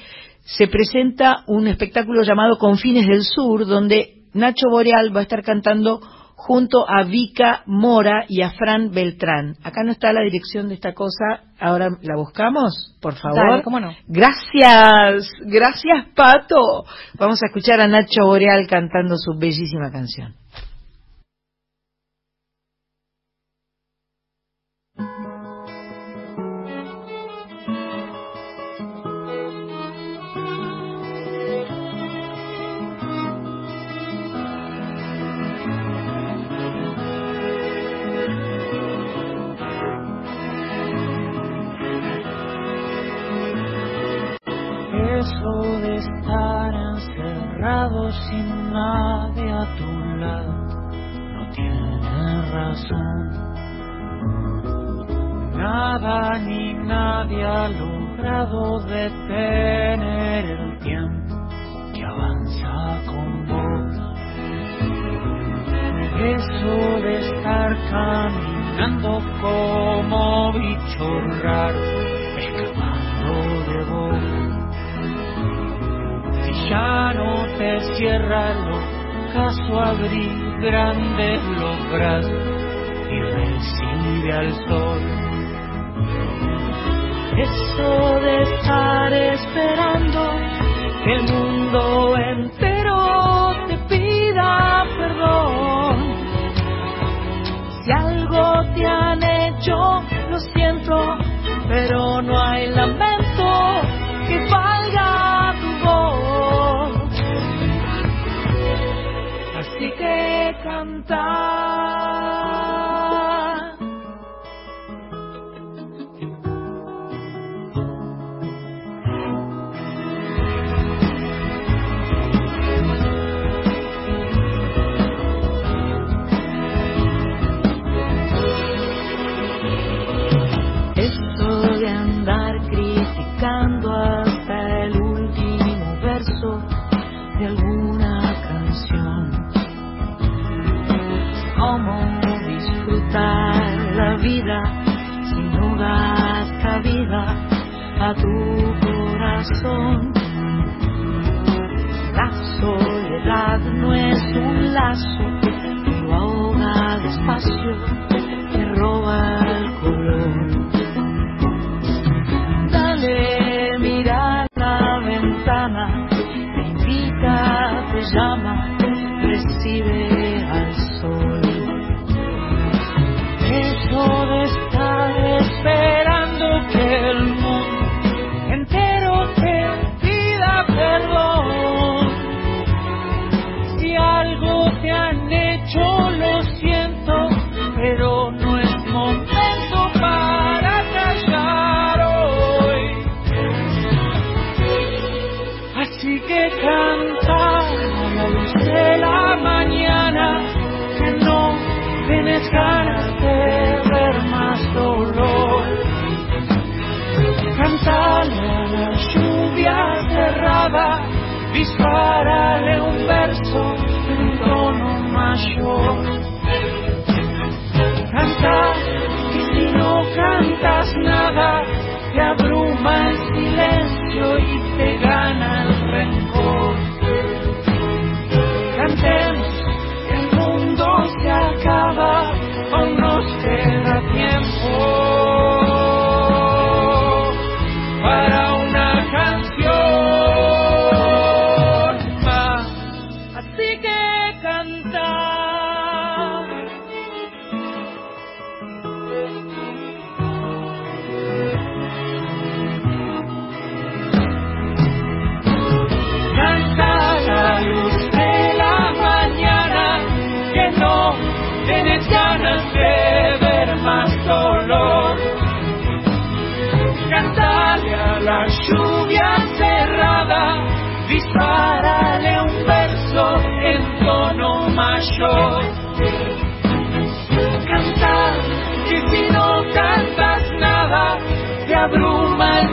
se presenta un espectáculo llamado Confines del Sur, donde Nacho Boreal va a estar cantando junto a Vika Mora y a Fran Beltrán. Acá no está la dirección de esta cosa, ahora la buscamos, por favor. Dale, cómo no. Gracias, gracias Pato. Vamos a escuchar a Nacho Boreal cantando su bellísima canción. Sin nadie a tu lado no tiene razón. Nada ni nadie ha logrado detener el tiempo que avanza la convoca. Eso de estar caminando como bicho raro, ya no te cierra lo caso abrir grandes los brazos y recibe al sol. Eso de estar esperando que el mundo entero te pida perdón. Si algo te han hecho, lo siento, pero no hay lamento que que La soledad no es un lazo, lo ahoga despacio, te roba el color. Dale, mira la ventana, te invita, te llama, recibe al sol. Eso de estar esperando que nada, abruma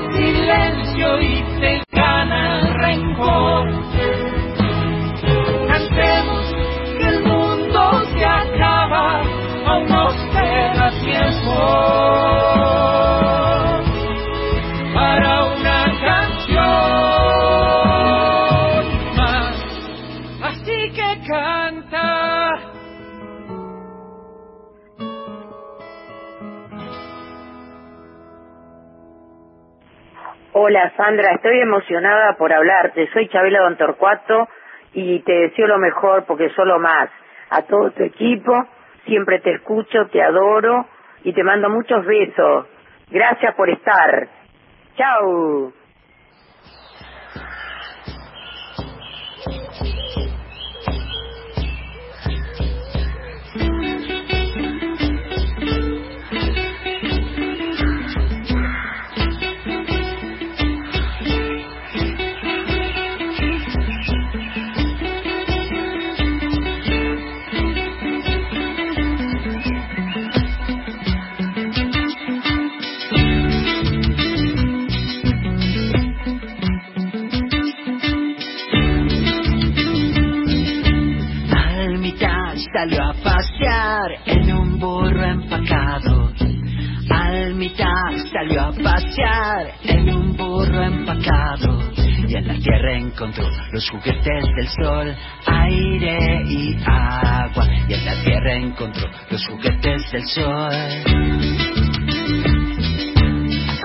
Hola Sandra, estoy emocionada por hablarte. Soy Chabela Don Torcuato y te deseo lo mejor porque solo más. A todo tu equipo, siempre te escucho, te adoro y te mando muchos besos. Gracias por estar. Chao. Un burro empacado. Almita salió a pasear en un burro empacado. Y en la tierra encontró los juguetes del sol, aire y agua. Y en la tierra encontró los juguetes del sol.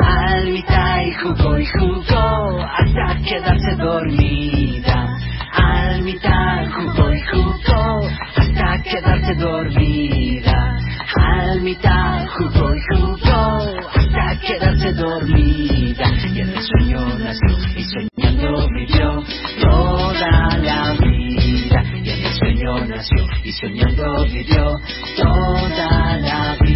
Almita y jugó y jugó hasta quedarse dormida. Almita jugó y jugó hasta quedarse dormida. Almita jugó y jugó hasta quedarse dormida. Y en el sueño nació y soñando vivió toda la vida. Y en el sueño nació y soñando vivió toda la vida.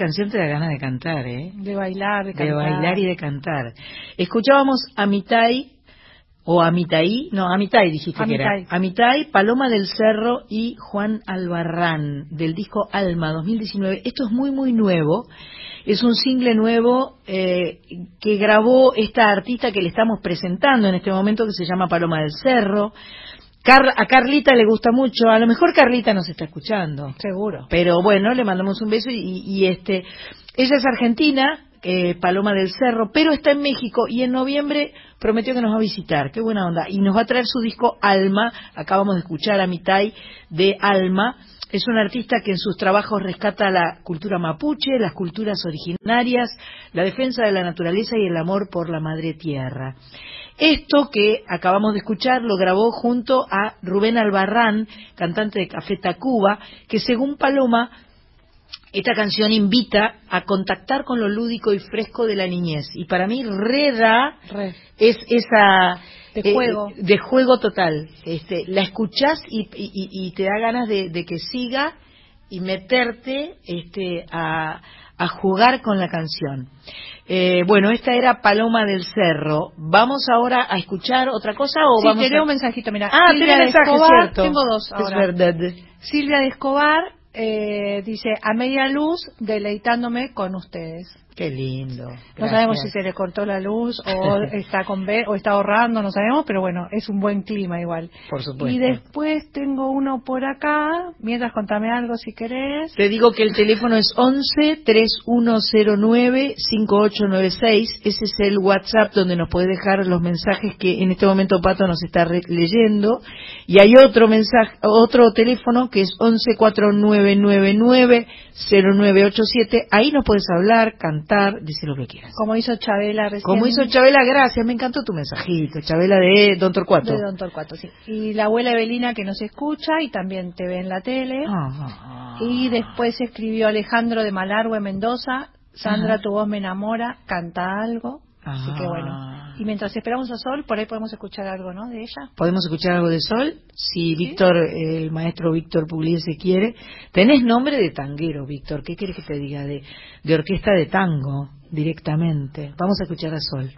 Canción te da ganas de cantar, ¿eh? De bailar, de De cantar. bailar y de cantar. Escuchábamos a Mitai, o a no, a Mitai dijiste que era. Amitai. Amitai, Paloma del Cerro y Juan Albarrán, del disco Alma 2019. Esto es muy, muy nuevo. Es un single nuevo eh, que grabó esta artista que le estamos presentando en este momento, que se llama Paloma del Cerro. Car- a Carlita le gusta mucho, a lo mejor Carlita nos está escuchando. Seguro. Pero bueno, le mandamos un beso y, y, este, ella es argentina, eh, Paloma del Cerro, pero está en México y en noviembre prometió que nos va a visitar. Qué buena onda. Y nos va a traer su disco Alma. Acabamos de escuchar a Mitai de Alma. Es un artista que en sus trabajos rescata la cultura mapuche, las culturas originarias, la defensa de la naturaleza y el amor por la madre tierra. Esto que acabamos de escuchar lo grabó junto a Rubén Albarrán, cantante de Café Tacuba, que según Paloma esta canción invita a contactar con lo lúdico y fresco de la niñez. Y para mí, Reda Re. es esa... De eh, juego. de juego total. Este, la escuchás y, y- y te da ganas de, de que siga y meterte este, a, a jugar con la canción. Eh, bueno, esta era Paloma del Cerro. ¿Vamos ahora a escuchar otra cosa o Sí, vamos te a... un mensajito, mira. Ah, Silvia de mensaje, Escobar, cierto. Tengo dos Es ahora. verdad. Silvia de Escobar eh, dice, a media luz, deleitándome con ustedes. Qué lindo. No sabemos si Gracias. se le cortó la luz o *laughs* está con B o está ahorrando, no sabemos, pero bueno, es un buen clima igual. Por supuesto. Y después tengo uno por acá, mientras contame algo si querés. Te digo que el teléfono es 11 3109 5896. Ese es el WhatsApp donde nos puede dejar los mensajes que en este momento Pato nos está leyendo. Y hay otro mensaje, otro teléfono que es 11 4999 0987. Ahí nos puedes hablar, cantar, decir lo que quieras. Como hizo Chabela recién. Como hizo Chabela, gracias, me encantó tu mensajito, Chabela de Don Torcuato. De Don Torcuato, sí. Y la abuela Evelina que nos escucha y también te ve en la tele. Ah, Y después escribió Alejandro de Malargüe, Mendoza. Sandra, tu voz me enamora, canta algo. Así que Ah. bueno. Y mientras esperamos a Sol, por ahí podemos escuchar algo, ¿no? De ella. ¿Podemos escuchar algo de Sol? Si Víctor, el maestro Víctor Pugliese quiere. Tenés nombre de tanguero, Víctor. ¿Qué quieres que te diga? De, de orquesta de tango, directamente. Vamos a escuchar a Sol.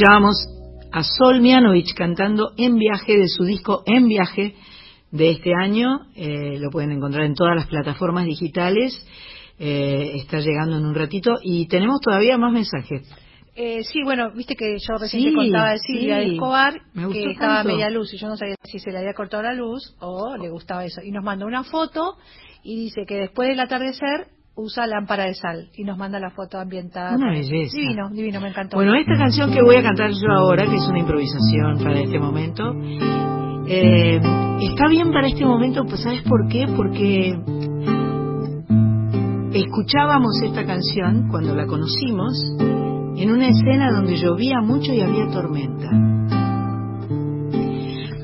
Escuchábamos a Sol Mianovich cantando En Viaje de su disco En Viaje de este año. Eh, lo pueden encontrar en todas las plataformas digitales. Eh, está llegando en un ratito y tenemos todavía más mensajes. Eh, sí, bueno, viste que yo recién Sí, te contaba de Silvia sí. Escobar, que estaba a tanto. media luz y yo no sabía si se le había cortado la luz o le gustaba eso. Y nos manda una foto y dice que después del atardecer usa lámpara de sal y nos manda la foto ambientada. Una belleza. Divino, divino, me encantó. Bueno, esta canción que voy a cantar yo ahora, que es una improvisación para este momento, eh, está bien para este momento, pues ¿sabes por qué? Porque escuchábamos esta canción cuando la conocimos en una escena donde llovía mucho y había tormenta.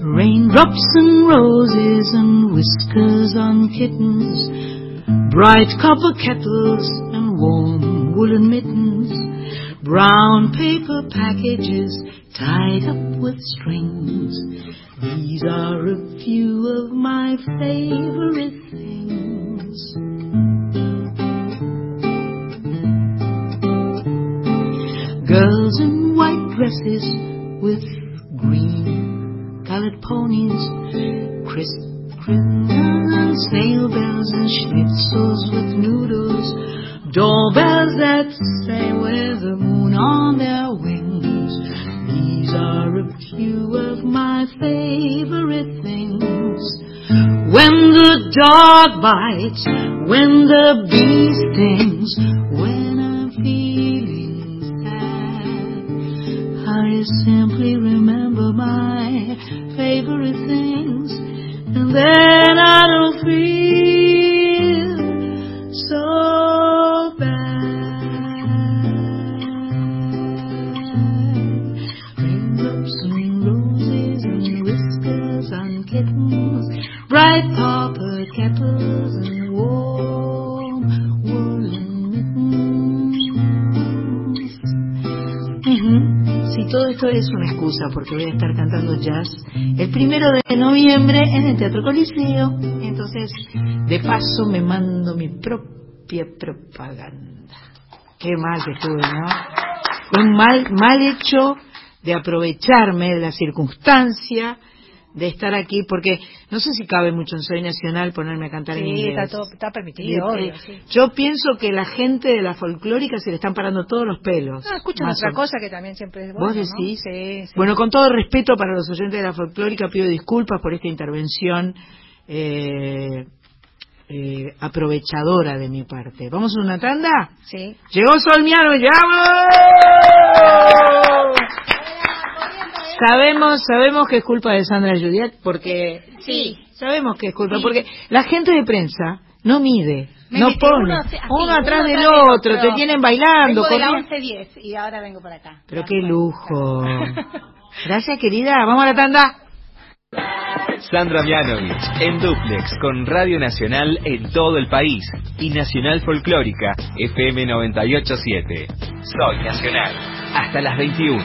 Raindrops and roses and whiskers on kittens, bright copper kettles and warm woolen mittens, brown paper packages tied up with strings. These are a few of my favorite things. Girls in white dresses with green colored ponies, crisp crimson and snail bells and schnitzels with noodles, doorbells that say with the moon on their wings. These are a few of my favorite things. When the dog bites, when the bee stings, when I'm feeling sad, I simply remember my favorite things, and then I don't feel so bad. Raindrops and roses and whiskers kittens, bright copper kettles and warm Todo esto es una excusa porque voy a estar cantando jazz el primero de noviembre en el Teatro Coliseo. Entonces, de paso me mando mi propia propaganda. Qué mal que estuve, ¿no? Un mal, mal hecho de aprovecharme de la circunstancia de estar aquí, porque no sé si cabe mucho en Soy Nacional ponerme a cantar en sí, inglés. está, todo, está permitido, obvio. eh, Sí. Yo pienso que la gente de la folclórica se le están parando todos los pelos. No, escuchan Más otra o- cosa que también siempre es ¿Vos bueno, ¿no? decís? Sí, sí. Bueno, con todo respeto para los oyentes de la folclórica, pido disculpas por esta intervención eh, eh, aprovechadora de mi parte. ¿Vamos a una tanda? Sí. Llegó Solmiano, ¡llamo! Sabemos, sabemos que es culpa de Sandra Juliet, porque Sí. sabemos que es culpa, Sí. porque la gente de prensa no mide, Me no pone, uno así, uno atrás uno del otro, te tienen bailando, Vengo de la corriendo. 11.10 y ahora vengo por acá. Pero qué lujo. *laughs* Gracias, querida. Vamos a la tanda. Sandra Mianovich en Duplex con Radio Nacional en todo el país y Nacional Folclórica FM 987. Soy Nacional. Hasta las 21.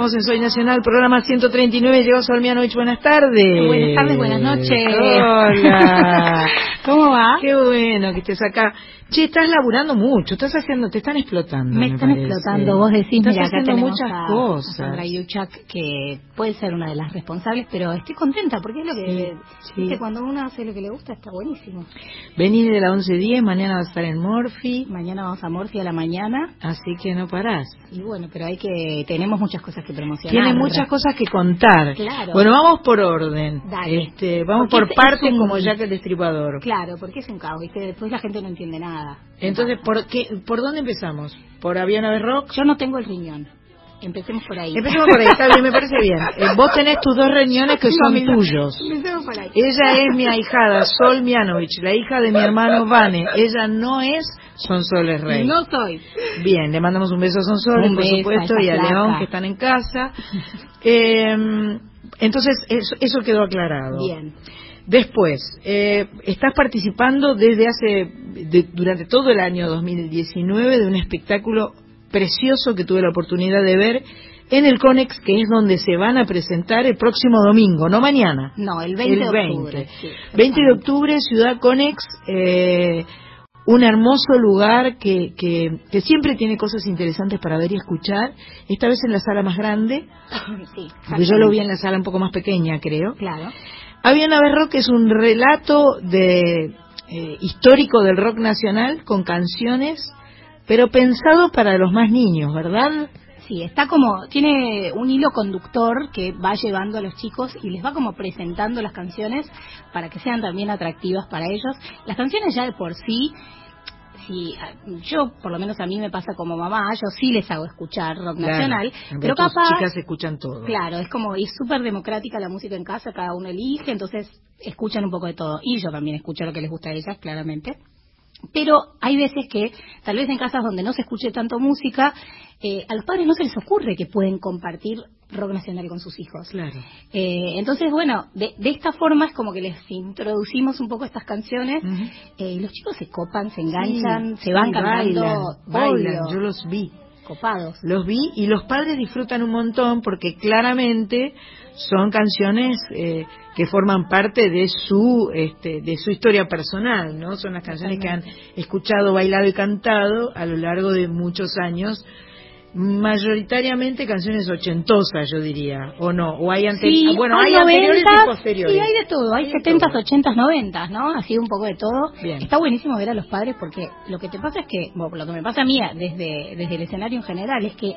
Estamos en Soy Nacional, programa 139. Llegó Solmianovich. Buenas tardes. Buenas tardes, buenas noches. Hola. *laughs* ¿Cómo va? Qué bueno que estés acá. Che, estás laburando mucho, estás haciendo, te están explotando. Me están parece. explotando, vos decís, Estás mira, acá haciendo tenemos muchas a, cosas. a Sandra Yuchak, que puede ser una de las responsables, pero estoy contenta porque es lo que, Sí, sí. cuando uno hace lo que le gusta está buenísimo. Venís de la 11.10, mañana vas a estar en Morphy, Mañana vamos a Morphy a la mañana así que no parás. y bueno, pero hay que, tenemos muchas cosas que promocionar. Tiene muchas cosas que contar. Claro. Bueno, vamos por orden. Dale. Este, vamos Porque por es- es partes un- como Jack el Destripador. Claro, porque es un caos, ¿viste? Después la gente no entiende nada. Entonces, ¿por, qué, ¿por dónde empezamos? ¿Por Aviana Rock? Yo no tengo el riñón. Empecemos por ahí. Empecemos por ahí, está bien, me parece bien. Eh, vos tenés tus dos riñones que son tuyos. Empecemos por ahí. Ella es mi ahijada, Sol Mianovich, la hija de mi hermano Vane. Ella no es Sonsoles Rey. No soy. Bien, le mandamos un beso a Sonsoles, por supuesto, y a. León, que están en casa. *laughs* Eh, entonces, eso, eso quedó aclarado. Bien. Después, eh, estás participando desde hace, de- durante todo el año 2019 de un espectáculo precioso que tuve la oportunidad de ver en el CONEX, que es donde se van a presentar el próximo domingo, no mañana. No, el 20 El de 20. octubre. sí, 20 de octubre, Ciudad Conex, eh, un hermoso lugar que, que, que siempre tiene cosas interesantes para ver y escuchar. Esta vez en la sala más grande, *laughs* Sí, porque yo lo vi en la sala un poco más pequeña, creo. Claro. Había una vez rock, es un relato de eh, histórico del rock nacional con canciones, pero pensado para los más niños, ¿verdad? Sí, está como, tiene un hilo conductor que va llevando a los chicos y les va como presentando las canciones para que sean también atractivas para ellos. Las canciones ya de por sí, si yo, por lo menos a mí me pasa como mamá, yo sí les hago escuchar rock nacional, pero capaz, chicas escuchan todo. claro, es como, es súper democrática la música en casa, cada uno elige, entonces escuchan un poco de todo. Y yo también escucho lo que les gusta a ellas, claramente. Pero hay veces que, tal vez en casas donde no se escuche tanto música, eh, a los padres no se les ocurre que pueden compartir rock nacional con sus hijos. Claro. Eh, entonces, bueno, de, de esta forma es como que les introducimos un poco estas canciones eh, y los chicos se copan, se enganchan, Sí, se van cantando, bailan, bailan, yo los vi. copados. Los vi y los padres disfrutan un montón porque claramente son canciones eh, que forman parte de su este, de su historia personal, ¿no? Son las canciones que han escuchado, bailado y cantado a lo largo de muchos años, mayoritariamente canciones ochentosas, yo diría, o no, o hay ante- Sí, bueno, hay hay anteriores y 90s, posteriores. Sí, hay de todo. Hay Hay de 70s, todo. 80s, 90s, ¿no? Así un poco de todo. Bien. Está buenísimo ver a los padres porque lo que te pasa es que, bueno, lo que me pasa a mí desde, desde el escenario en general es que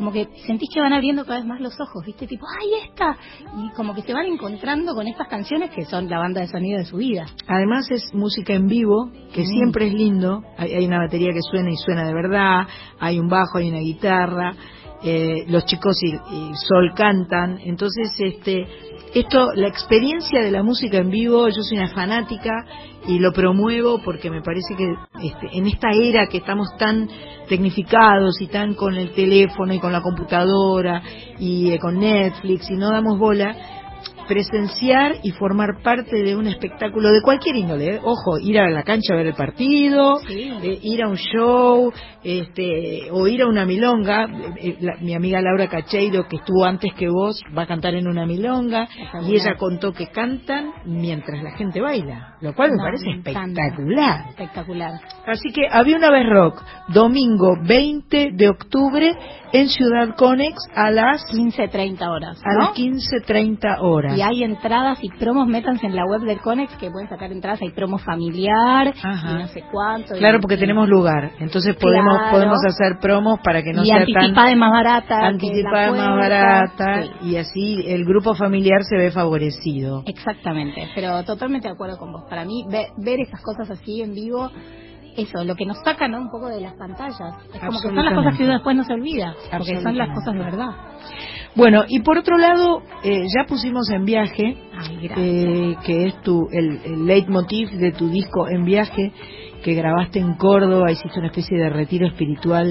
como que sentís que van abriendo cada vez más los ojos, ¿viste? Tipo, ¡ay, esta! Y como que se van encontrando con estas canciones que son la banda de sonido de su vida. Además es música en vivo, que Mm. siempre es lindo. Hay, hay una batería que suena y suena de verdad, hay un bajo, hay una guitarra, eh, los chicos y, y Sol cantan. Entonces, este, esto, la experiencia de la música en vivo, yo soy una fanática y lo promuevo porque me parece que este, en esta era que estamos tan tecnificados y tan con el teléfono y con la computadora y eh, con Netflix y no damos bola, presenciar y formar parte de un espectáculo de cualquier índole. ¿eh? Ojo, ir a la cancha a ver el partido, eh, ir a un show, este, o ir a una milonga. Eh, la- mi amiga Laura Cacheiro, que estuvo antes que vos, va a cantar en una milonga y ella contó que cantan mientras la gente baila, lo cual me parece me espectacular. Espectacular. Así que había una vez rock, domingo 20 de octubre en Ciudad Conex a las 15.30 horas. a las 15.30 horas. Y hay entradas y promos, métanse en la web del Conex que pueden sacar entradas, hay promo familiar Ajá. y no sé cuánto. Claro, porque tenemos lugar, entonces podemos Claro. podemos hacer promos para que no y sea anticipada tan más barata. anticipada más barata Sí, y así el grupo familiar se ve favorecido. exactamente, pero totalmente de acuerdo con vos. Para mí, ve- ver esas cosas así en vivo, eso, lo que nos saca ¿no? un poco de las pantallas. Es como que son las cosas que uno después no se olvida, porque son las cosas de verdad. Bueno, y por otro lado, eh, ya pusimos en viaje, Ay, eh, que es tu el, el leitmotiv de tu disco En Viaje, que grabaste en Córdoba, hiciste una especie de retiro espiritual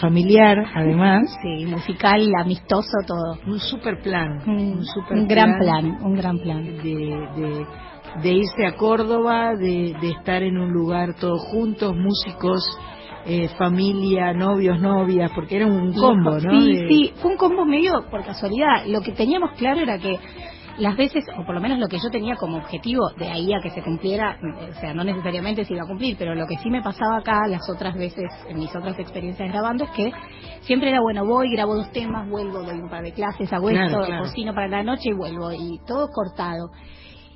familiar, además. Sí, musical, amistoso, todo. Un super plan, Un, un super un gran plan, un gran plan. de, de, de irse a Córdoba, de, de estar en un lugar todos juntos, músicos, eh, familia, novios, novias, porque era un combo, ¿no? Sí, De- sí, fue un combo medio por casualidad. Lo que teníamos claro era que las veces, o por lo menos lo que yo tenía como objetivo, de ahí a que se cumpliera, o sea, no necesariamente se iba a cumplir, pero lo que sí me pasaba acá las otras veces, en mis otras experiencias grabando, es que siempre era, bueno, voy, grabo dos temas, vuelvo, doy un par de clases, hago Claro, esto, claro. cocino para la noche y vuelvo, y todo cortado.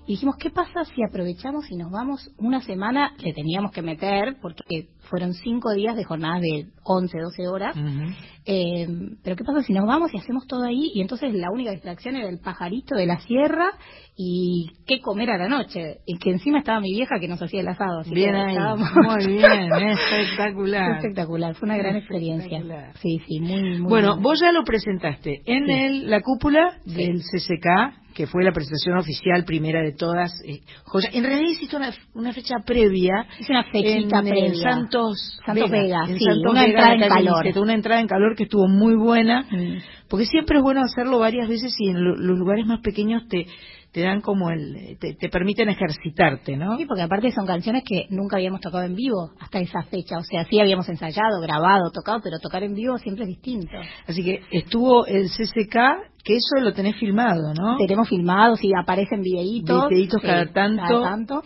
Y dijimos, ¿qué pasa si aprovechamos y nos vamos una semana? Le teníamos que meter, porque fueron cinco días de jornadas de 11, 12 horas. Eh, pero ¿qué pasa si nos vamos y hacemos todo ahí? Y entonces la única distracción era el pajarito de la sierra y qué comer a la noche. Y que encima estaba mi vieja que nos hacía el asado. Así Bien que ahí, estábamos- muy bien, Fue *laughs* espectacular. espectacular, fue una gran experiencia. Sí, sí, muy, muy Bueno, vos ya lo presentaste en Sí. el, la cúpula del CCK, que fue la presentación oficial primera de todas. eh, joya. En realidad hiciste una, una fecha previa. Hice una fechita en, eh, previa. Santos, Santos Vega, en sí, Santos una Vega, entrada en calor. Una entrada en calor que estuvo muy buena, Mm. porque siempre es bueno hacerlo varias veces y en lo- los lugares más pequeños te, te dan como el, te, te permiten ejercitarte, ¿no? Sí, porque aparte son canciones que nunca habíamos tocado en vivo hasta esa fecha. O sea, sí habíamos ensayado, grabado, tocado, pero tocar en vivo siempre es distinto. Así que estuvo el CCK, que eso lo tenés filmado, ¿no? Tenemos filmados y aparecen videitos. Videitos Sí, cada tanto. cada tanto.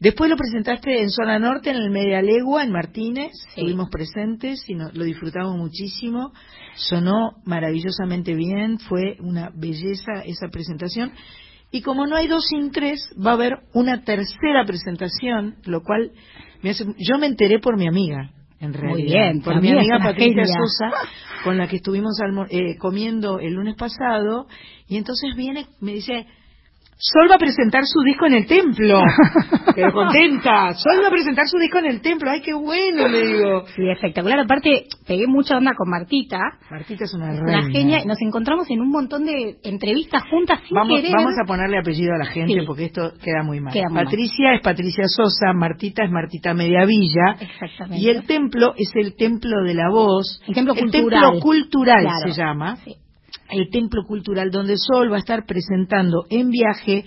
Después lo presentaste en Zona Norte, en el Media Legua, en Martínez. Sí. Estuvimos presentes y no- lo disfrutamos muchísimo. Sonó maravillosamente bien, fue una belleza esa presentación. Y como no hay dos sin tres, va a haber una tercera presentación, lo cual me hace, yo me enteré por mi amiga, en realidad. Muy bien, por mi amiga Patricia genia. Sosa, con la que estuvimos eh, comiendo el lunes pasado, y entonces viene, me dice, Sol va a presentar su disco en el templo. *laughs* Pero contenta. Sol va a presentar su disco en el templo. Ay, qué bueno, le digo. Sí, espectacular. Aparte, pegué mucha onda con Martita. Martita es una Una reina. genia. Nos encontramos en un montón de entrevistas juntas sin Vamos, querer. vamos a ponerle apellido a la gente Sí. porque esto queda muy mal. Queda muy mal. Patricia es Patricia Sosa, Martita es Martita Mediavilla. Exactamente. Y el templo es el templo de la voz. El templo El cultural. templo cultural Claro. se llama. Sí. El Templo Cultural, donde Sol va a estar presentando en viaje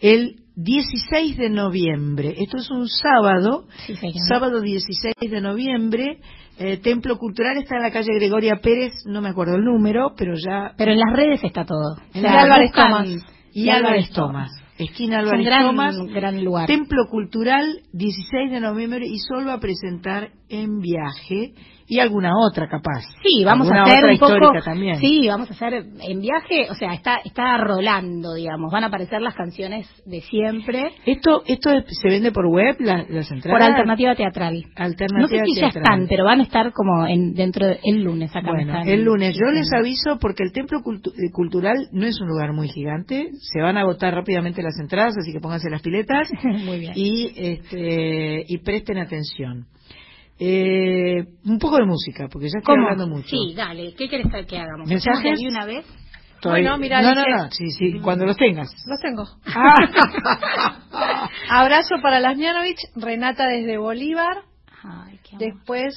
el 16 de noviembre. Esto es un sábado, Sí, sábado 16 de noviembre. Eh, Templo Cultural está en la calle Gregoria Pérez, no me acuerdo el número, pero ya... Pero en las redes está todo. En la- Álvarez Tomás. Y Álvarez Tomás. Esquina Álvarez gran, Tomás. gran lugar. Templo Cultural, 16 de noviembre, y Sol va a presentar en viaje y alguna otra capaz. Sí, vamos a hacer un poco. también. Sí, vamos a hacer en viaje, o sea, está está rolando, digamos, van a aparecer las canciones de siempre Esto, esto es- se vende por web, la- las entradas. por alternativa teatral. Alternativa No sé si ya están, pero van a estar como en dentro de- el lunes acá. Bueno, están el lunes. Yo les aviso porque el Templo Cultu- eh, Cultural no es un lugar muy gigante. Se van a agotar rápidamente las entradas, así que pónganse las piletas *laughs* Muy bien. y, este, y presten atención. Eh, un poco de música, porque ya estoy ¿Cómo? hablando mucho. Sí, dale, ¿qué querés que hagamos? ¿Mensajes? ¿Hacemos de ahí una vez? Todavía- Bueno, mira, no, no, dice- no, sí, sí, cuando los tengas. Los tengo. Ah. *laughs* Abrazo para las Mianovich, Renata desde Bolívar, Ay, qué amor. después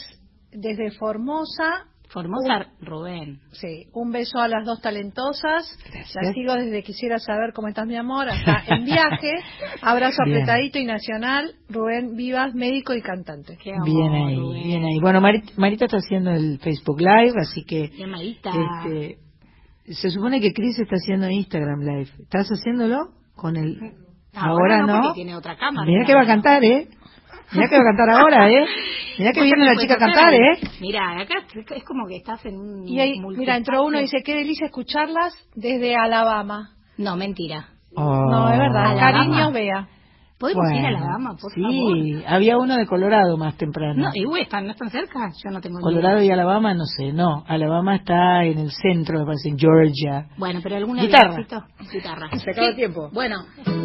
desde Formosa, Formosa Rubén. sí, un beso a las dos talentosas, Gracias. las sigo desde quisiera saber cómo estás mi amor, hasta en viaje, *laughs* abrazo Bien. apretadito y nacional, Rubén Vivas, médico y cantante. Qué amor, Bien ahí, Rubén. bien ahí. Bueno, Marit- Marita está haciendo el Facebook Live, así que. Este, se supone que Chris está haciendo Instagram Live. ¿Estás haciéndolo? Con el... ahora no. porque tiene otra cámara. Mira que va a cantar, ¿eh? Mira que va a cantar ahora, ¿eh? Mira que viene la chica a cantar, ¿eh? Mira, acá es como que estás en un. Y ahí, mira, entró uno y dice, qué delicia escucharlas desde Alabama. No, mentira. No, es verdad, Alabama. cariños, vea. ¿Podemos ir a Bueno, Alabama, por sí, favor? había uno de Colorado más temprano. No, y uy, ¿están, ¿no están cerca? Yo no tengo ni Colorado idea. y Alabama, no sé, no. Alabama está en el centro, me parece, en Georgia. Bueno, pero alguna Guitarra. Guitarra. Se acaba el tiempo. Bueno,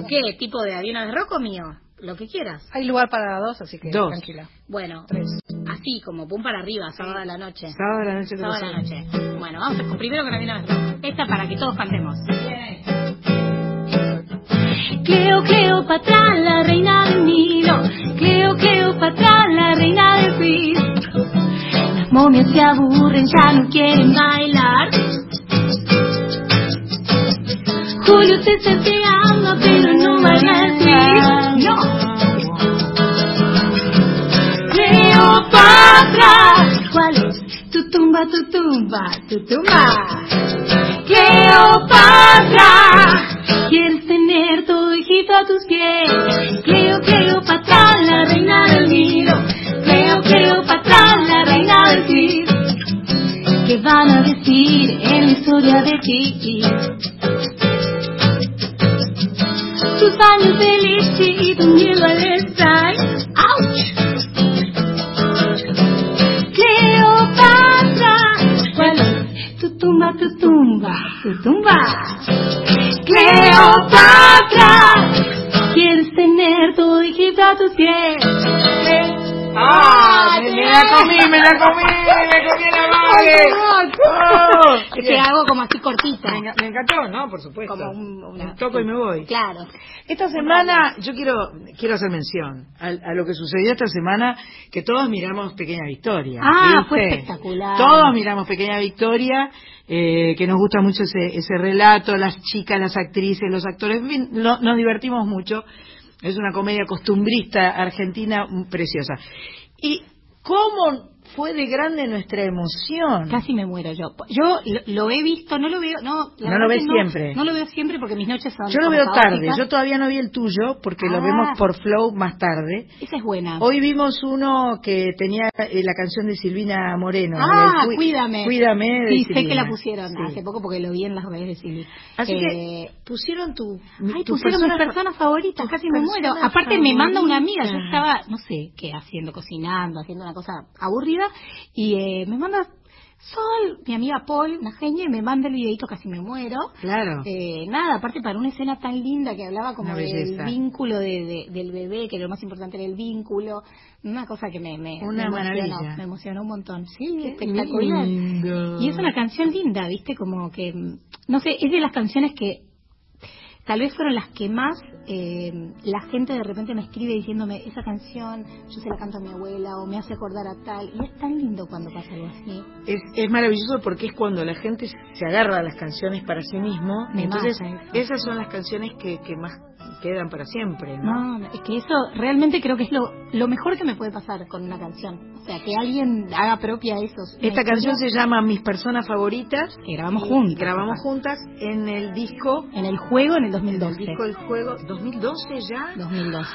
¿qué tipo de aviones de rock o mío? Lo que quieras. Hay lugar para dos, así que Dos. tranquila. Bueno, así como pum para arriba, sábado a la noche. Sábado a la noche. Sábado a la noche. Bueno, vamos a- primero con de rock. Esta para que todos cantemos. Cleo, Cleopatra, la reina del Nilo. Cleo, Cleopatra, la reina del Frizz. Las momias se aburren, ya no quieren bailar. Julio César te ama, pero no bailas Cleopatra, ¿cuál es? Tu tumba, tu tumba, tu tumba. Cleopatra, quieres tener todo Egipto a tus pies. Cleo, Cleopatra, la reina del Nilo. Cleo, Cleopatra, la reina del Frizz. ¿Qué van a decir en la historia de Kiki? Tus años de leche y tu miedo tumba, tu tumba. Cleopatra, quieres tener todo Egipto a tus pies. ¡Ah! Me, la comí, me la comí, me comí la madre. Oh, Es que hago como así cortita. Me, enca- me encantó, ¿no? Por supuesto. Como un- una- toco y me voy. Claro. Esta semana yo quiero quiero hacer mención a, a lo que sucedió esta semana, que todos miramos Pequeña Victoria. Ah, ¿viste? fue espectacular. Todos miramos Pequeña Victoria, eh, que nos gusta mucho ese, ese relato, las chicas, las actrices, los actores, en fin, lo- nos divertimos mucho. Es una comedia costumbrista argentina mm, preciosa. ¿Y cómo fue de grande nuestra emoción? Casi me muero yo. Yo lo, lo he visto, no lo veo, no. la No lo ves siempre. No lo veo siempre porque mis noches son. Yo lo veo tarde, yo todavía no vi el tuyo porque lo Ah. vemos por Flow más tarde. Esa es buena. Hoy vimos uno que tenía eh, la canción de Silvina Moreno. Ah, cuídame. Cuídame. de Sí, sé Silvina. que la pusieron Sí. hace poco porque lo vi en las redes de Silvi. Así Eh, que pusieron tu. Ay, tu pusieron persona- mis personas favoritas, casi me muero. Aparte me manda una amiga, yo estaba, no sé, qué haciendo, cocinando, haciendo una cosa aburrida, y eh, me manda Sol, mi amiga Paul, una genia, y me manda el videito, casi me muero. Claro. Eh, nada, aparte para una escena tan linda que hablaba como Una del belleza. vínculo de, de- del bebé, que lo más importante era el vínculo, una cosa que me, me, Una me emocionó, me emocionó un montón. Sí, Qué espectacular. lindo. Y es una canción linda, ¿viste? Como que, mm, no sé, es de las canciones que tal vez fueron las que más eh, la gente de repente me escribe diciéndome, esa canción yo se la canto a mi abuela o me hace acordar a tal. Y es tan lindo cuando pasa algo así. Es, es maravilloso porque es cuando la gente se agarra a las canciones para sí mismo. Me entonces, esas son las canciones que, que más quedan para siempre, ¿no? No, es que eso realmente creo que es lo, lo mejor que me puede pasar con una canción. O sea, que alguien haga propia esos. Esta canción se llama Mis personas favoritas. Que grabamos y juntas. Grabamos juntas en el disco. En el juego en el En 2012. el disco El Juego. ¿2012 ya? 2012.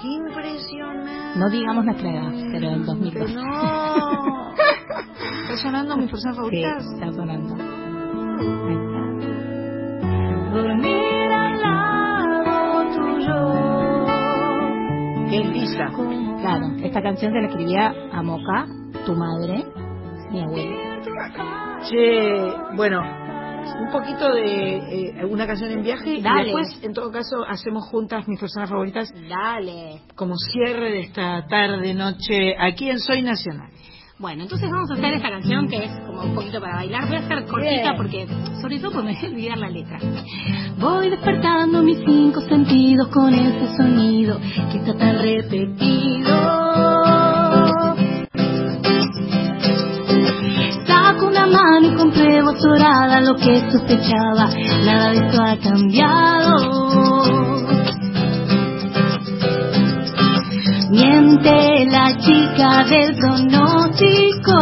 ¡Qué impresionante! No digamos nuestra edad, pero en 2012. No. *laughs* ¿Está sonando mis personas Sí, favoritas? está sonando. Ahí está. Dormir al lado Qué lisa. Claro, esta canción se la escribía a Moca, tu madre, mi abuela. Che, bueno, un poquito de eh, una canción en viaje Dale. y después, en todo caso, hacemos juntas mis personas favoritas Dale. como cierre de esta tarde, noche, aquí en Soy Nacional. Bueno, entonces vamos a hacer esta canción que es como un poquito para bailar. Voy a hacer cortita porque, sobre todo, porque me voy a olvidar la letra. Voy despertando mis cinco sentidos con ese sonido que está tan repetido. Saco una mano y compruebo azorada lo que sospechaba. Nada de esto ha cambiado. Miente la chica del pronóstico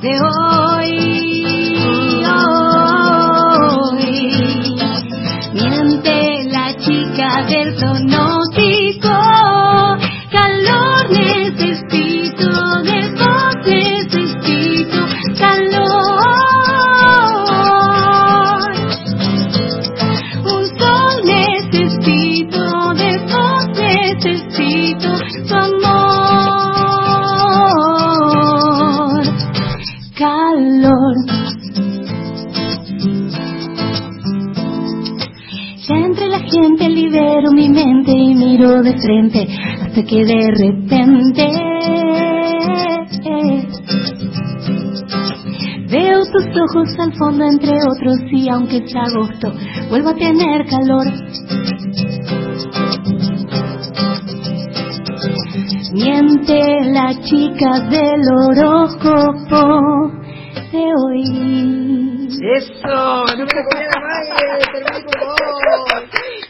de hoy. Miente la chica del pronóstico. Miro de frente hasta que de repente veo tus ojos al fondo entre otros y aunque es agosto vuelvo a tener calor. Miente la chica del horóscopo de hoy. ¡Eso! ¡No la madre! ¡Terminé con vos!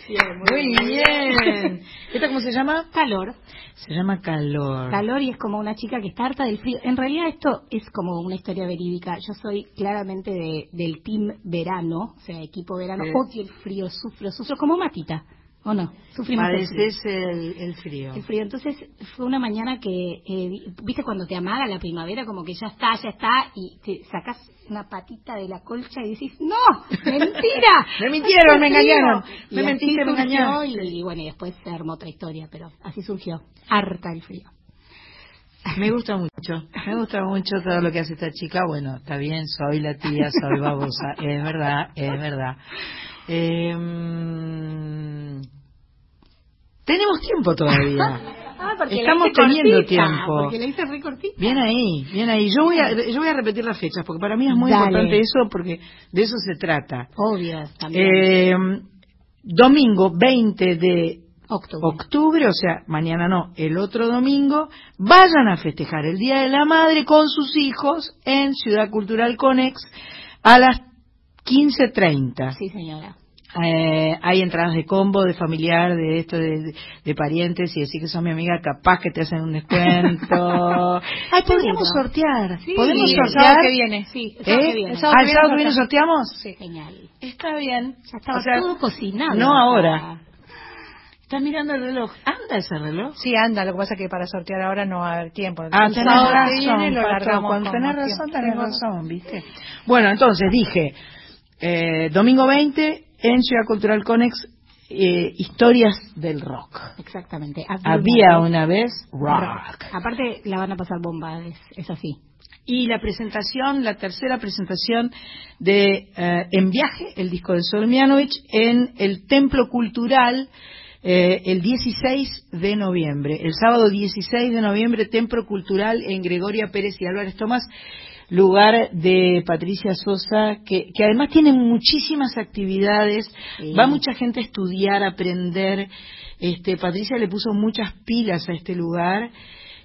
Muy bien. ¿Esta cómo se llama? Calor. Se llama Calor. Calor y es como una chica que está harta del frío. En realidad esto es como una historia verídica. Yo soy claramente de- del team verano, o sea, equipo verano. Sí. Odio el frío, sufro, sufro como Matita. ¿O no? Sufrimos el frío. Padeces el, el frío. El frío. Entonces fue una mañana que, eh, vi- viste cuando te amaga la primavera, como que ya está, ya está, y te sacas una patita de la colcha y decís, ¡No! ¡Mentira! *laughs* Me mintieron, me Hace frío". engañaron. Me mentiste, me engañaron. Y, y bueno, y después se armó otra historia, pero así surgió. Harta el frío. Me gusta mucho, me gusta mucho todo lo que hace esta chica. Bueno, está bien, soy la tía, soy babosa, es verdad, es verdad. Eh, tenemos tiempo todavía. *laughs* Ah, Estamos teniendo cortita, tiempo. Porque la hice re cortita. Bien ahí, bien ahí. Yo voy a, yo voy a repetir las fechas porque para mí es muy Dale. importante eso porque de eso se trata. Obvio, también. Eh, domingo 20 de Octubre. octubre, o sea, mañana no, el otro domingo, vayan a festejar el Día de la Madre con sus hijos en Ciudad Cultural Conex a las 15.30. Sí, señora. Eh, hay entradas de combo, de familiar, de esto, de, de parientes, y decir que son mi amiga, capaz que te hacen un descuento. *laughs* Ay, podríamos sortear. Sí, ¿Podemos el sortear? sábado que viene. Sí, el sábado ¿Eh? que viene. El sábado Ah, que ¿el sábado que viene sorteamos? Sí. Genial. Está bien. Ya estaba O sea, todo cocinado. no ahora. Estás mirando el reloj. ¿Anda ese reloj? Sí, anda, lo que pasa es que para sortear ahora no va a haber tiempo. Ah, El tenés razón, viene lo Pato, largamos cuando tenés razón, tenés razón, ¿viste? Bueno, entonces dije, eh, domingo 20 en Ciudad Cultural Conex, eh, historias del rock. Exactamente. Había una vez rock. Aparte, la van a pasar bomba, es, es así. Y la presentación, la tercera presentación de eh, En Viaje, el disco de Solmianovich, en el Templo Cultural eh, el 16 de noviembre. El sábado 16 de noviembre, Templo Cultural en Gregoria Pérez y Álvarez Tomás, lugar de Patricia Sosa, que, que además tiene muchísimas actividades, Sí. va mucha gente a estudiar, a aprender. Este, Patricia le puso muchas pilas a este lugar.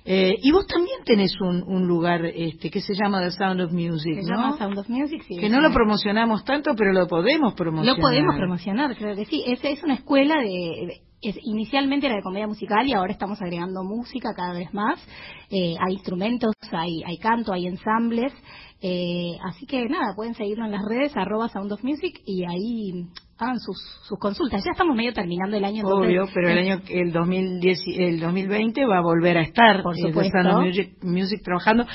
Eh, y vos también tenés un, un lugar este, que se llama The Sound of Music, Se ¿no? llama Sound of Music. sí, que no lo promocionamos tanto, pero lo podemos promocionar. Lo podemos promocionar, creo que sí. Es, es una escuela de, de- es- inicialmente era de comedia musical y ahora estamos agregando música cada vez más. Eh, hay instrumentos, hay, hay canto, hay ensambles. Eh, así que nada, pueden seguirlo en las redes, arroba Sound of Music y ahí hagan sus, sus consultas. Ya estamos medio terminando el año. entonces- Obvio, pero el año el 2010, el 2020 va a volver a estar Por eh, supuesto. Music, Music trabajando.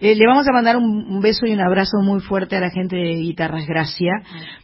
Eh, le vamos a mandar un, un beso y un abrazo muy fuerte a la gente de Guitarras Gracia,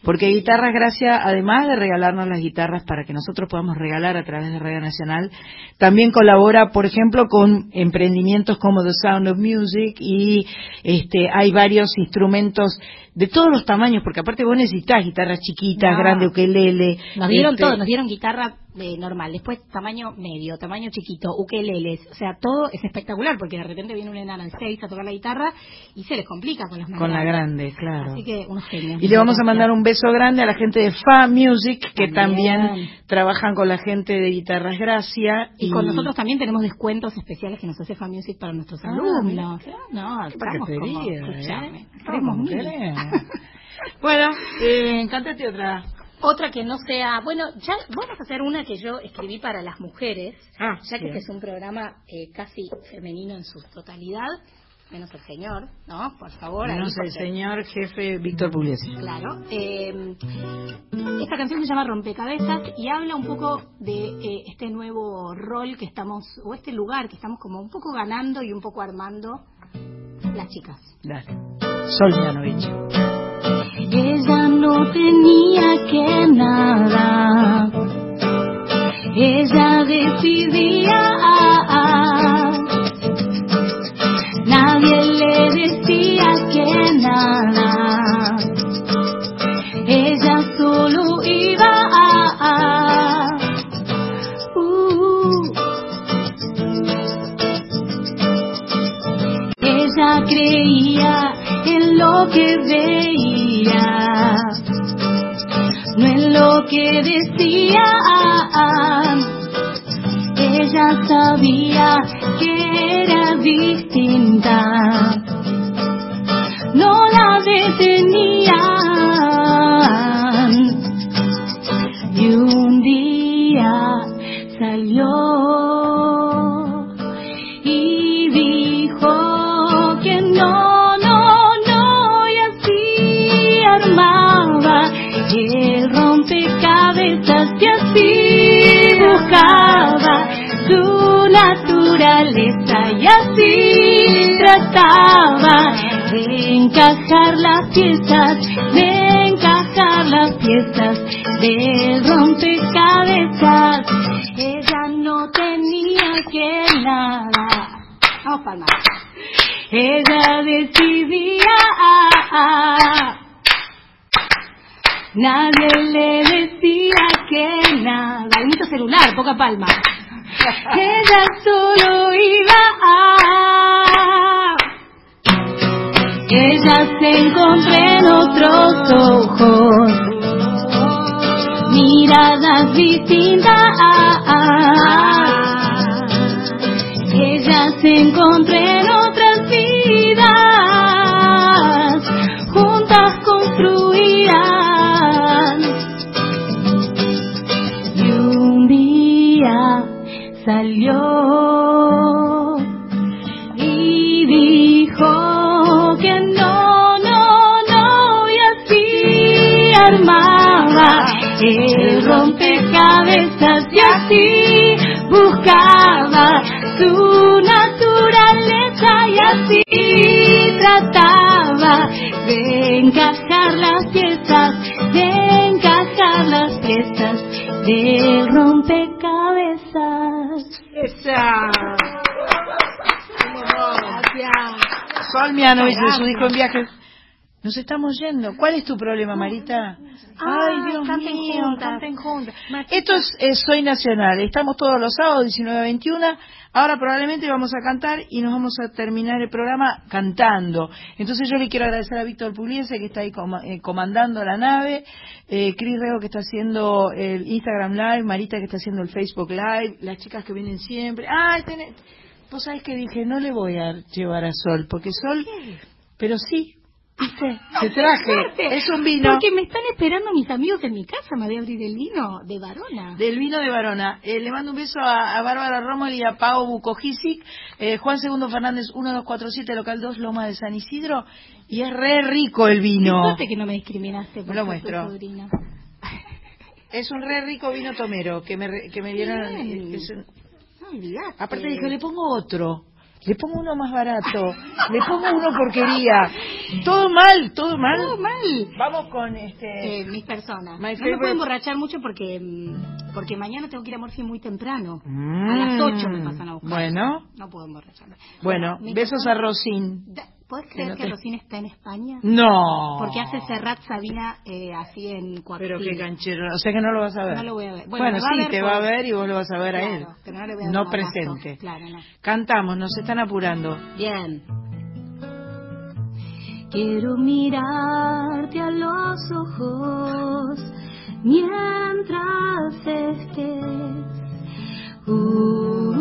porque Guitarras Gracia, además de regalarnos las guitarras para que nosotros podamos regalar a través de Radio Nacional, también colabora, por ejemplo, con emprendimientos como The Sound of Music y este hay varios instrumentos de todos los tamaños, porque aparte vos necesitas guitarras chiquitas, No. grandes, ukelele. Nos dieron este, todo, nos dieron guitarra normal, después tamaño medio, tamaño chiquito, ukeleles, o sea, todo es espectacular porque de repente viene una enana de seis a tocar la guitarra y se les complica con las más Con la grande, claro. Así que unos genios. Y le vamos a mandar un beso grande a la gente de Fa Music, que también, También. trabajan con la gente de Guitarras Gracia. Y con nosotros también tenemos descuentos especiales que nos hace Fan Music para nuestros Ah, alumnos. No, estamos como, escuchame, ¿eh? *laughs* Bueno, eh, cántate otra. Otra que no sea, bueno, ya vamos a hacer una que yo escribí para las mujeres, Ah, ya que bien. este es un programa eh, casi femenino en su totalidad, menos el señor, ¿no? Por favor. Menos el señor jefe Víctor Pugliese. Claro. Eh, esta canción se llama Rompecabezas y habla un poco de eh, este nuevo rol que estamos, o este lugar que estamos como un poco ganando y un poco armando las chicas. Dale. Sol Mianovich. Ella no tenía que nada. Ella decidía. Nadie le decía que nada. Ella solo iba. Uh. Ella creía en lo que veía, no en lo que decía. Ella sabía que era distinta, no la detenían. Just de su disco en viaje. Nos estamos yendo. ¿Cuál es tu problema, Marita? Ay, Dios canten mío, juntas. canten juntas. Esto es, eh, Soy Nacional. Estamos todos los sábados, 19 a 21. Ahora probablemente vamos a cantar y nos vamos a terminar el programa cantando. Entonces yo le quiero agradecer a Víctor Puliese que está ahí coma- eh, comandando la nave, eh, Cris Rego que está haciendo el Instagram Live, Marita que está haciendo el Facebook Live, las chicas que vienen siempre. Ah, tenés... Vos sabés que dije, no le voy a llevar a Sol, porque Sol... Pero sí, ¿viste? Te traje. Es un vino. Porque me están esperando mis amigos en mi casa, me voy a abrir el vino de Varona. Del vino de Varona. Eh, le mando un beso a, a Bárbara Rommel y a Pau Bukojisic. Eh, Juan Segundo Fernández, 1247, local 2, Loma de San Isidro. Y es re rico el vino. Suerte que no me discriminaste por Lo muestro. *laughs* Es un re rico vino tomero que me, re- que me dieron. Bien. es un- No olvidaste. aparte dije, le pongo otro. Le pongo uno más barato. Le pongo uno porquería. Todo mal, todo mal. Todo mal. Vamos con este. Eh, mis personas. My no me favorite- puedo emborrachar mucho porque mm, porque mañana tengo que ir a Morphy muy temprano. Mm. A las 8 me pasan a buscar. Bueno. No puedo emborracharme. Bueno, besos persona- a Rosín. Da- ¿Puedes Que creer no que te- Rosina está en España? No. Porque hace Serrat Sabina eh, así en cuarto. Pero qué canchero. O sea que no lo vas a ver. No lo voy a ver. Bueno, sí, ver te va a ver y vos lo vas a ver a él. No le voy a dar No un abrazo. presente. Claro, no. Cantamos, nos están apurando. Bien. Quiero mirarte a los ojos mientras estés. Uh, uh,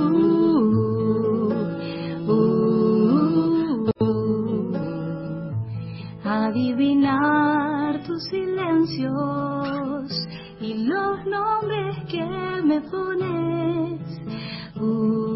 adivinar tus silencios y los nombres que me pones. Uh,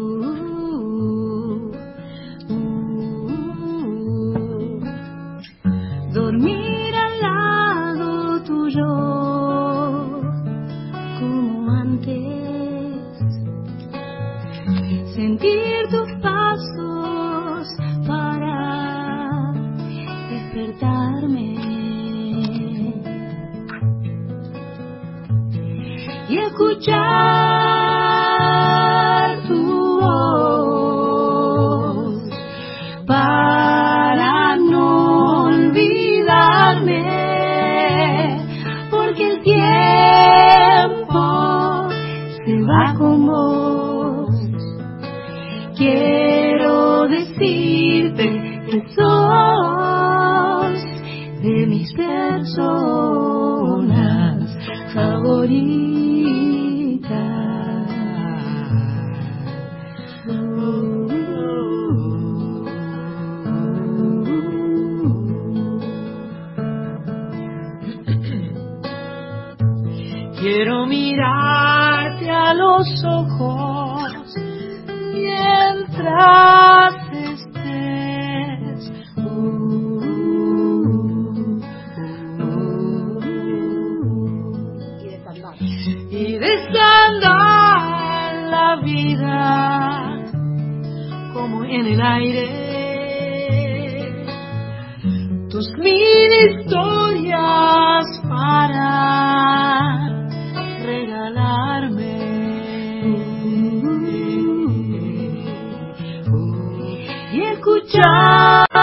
y ojos mientras estés. Y desandar la vida como en el aire escuchar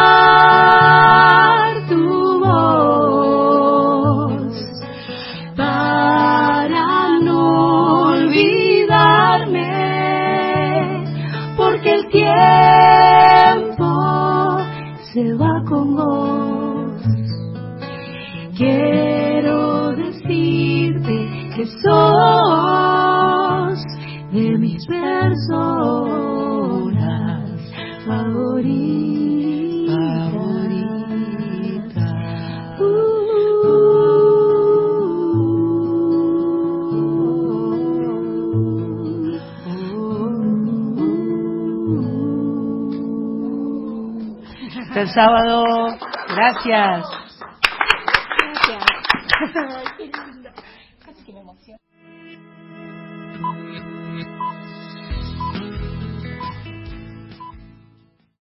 el sábado. Gracias.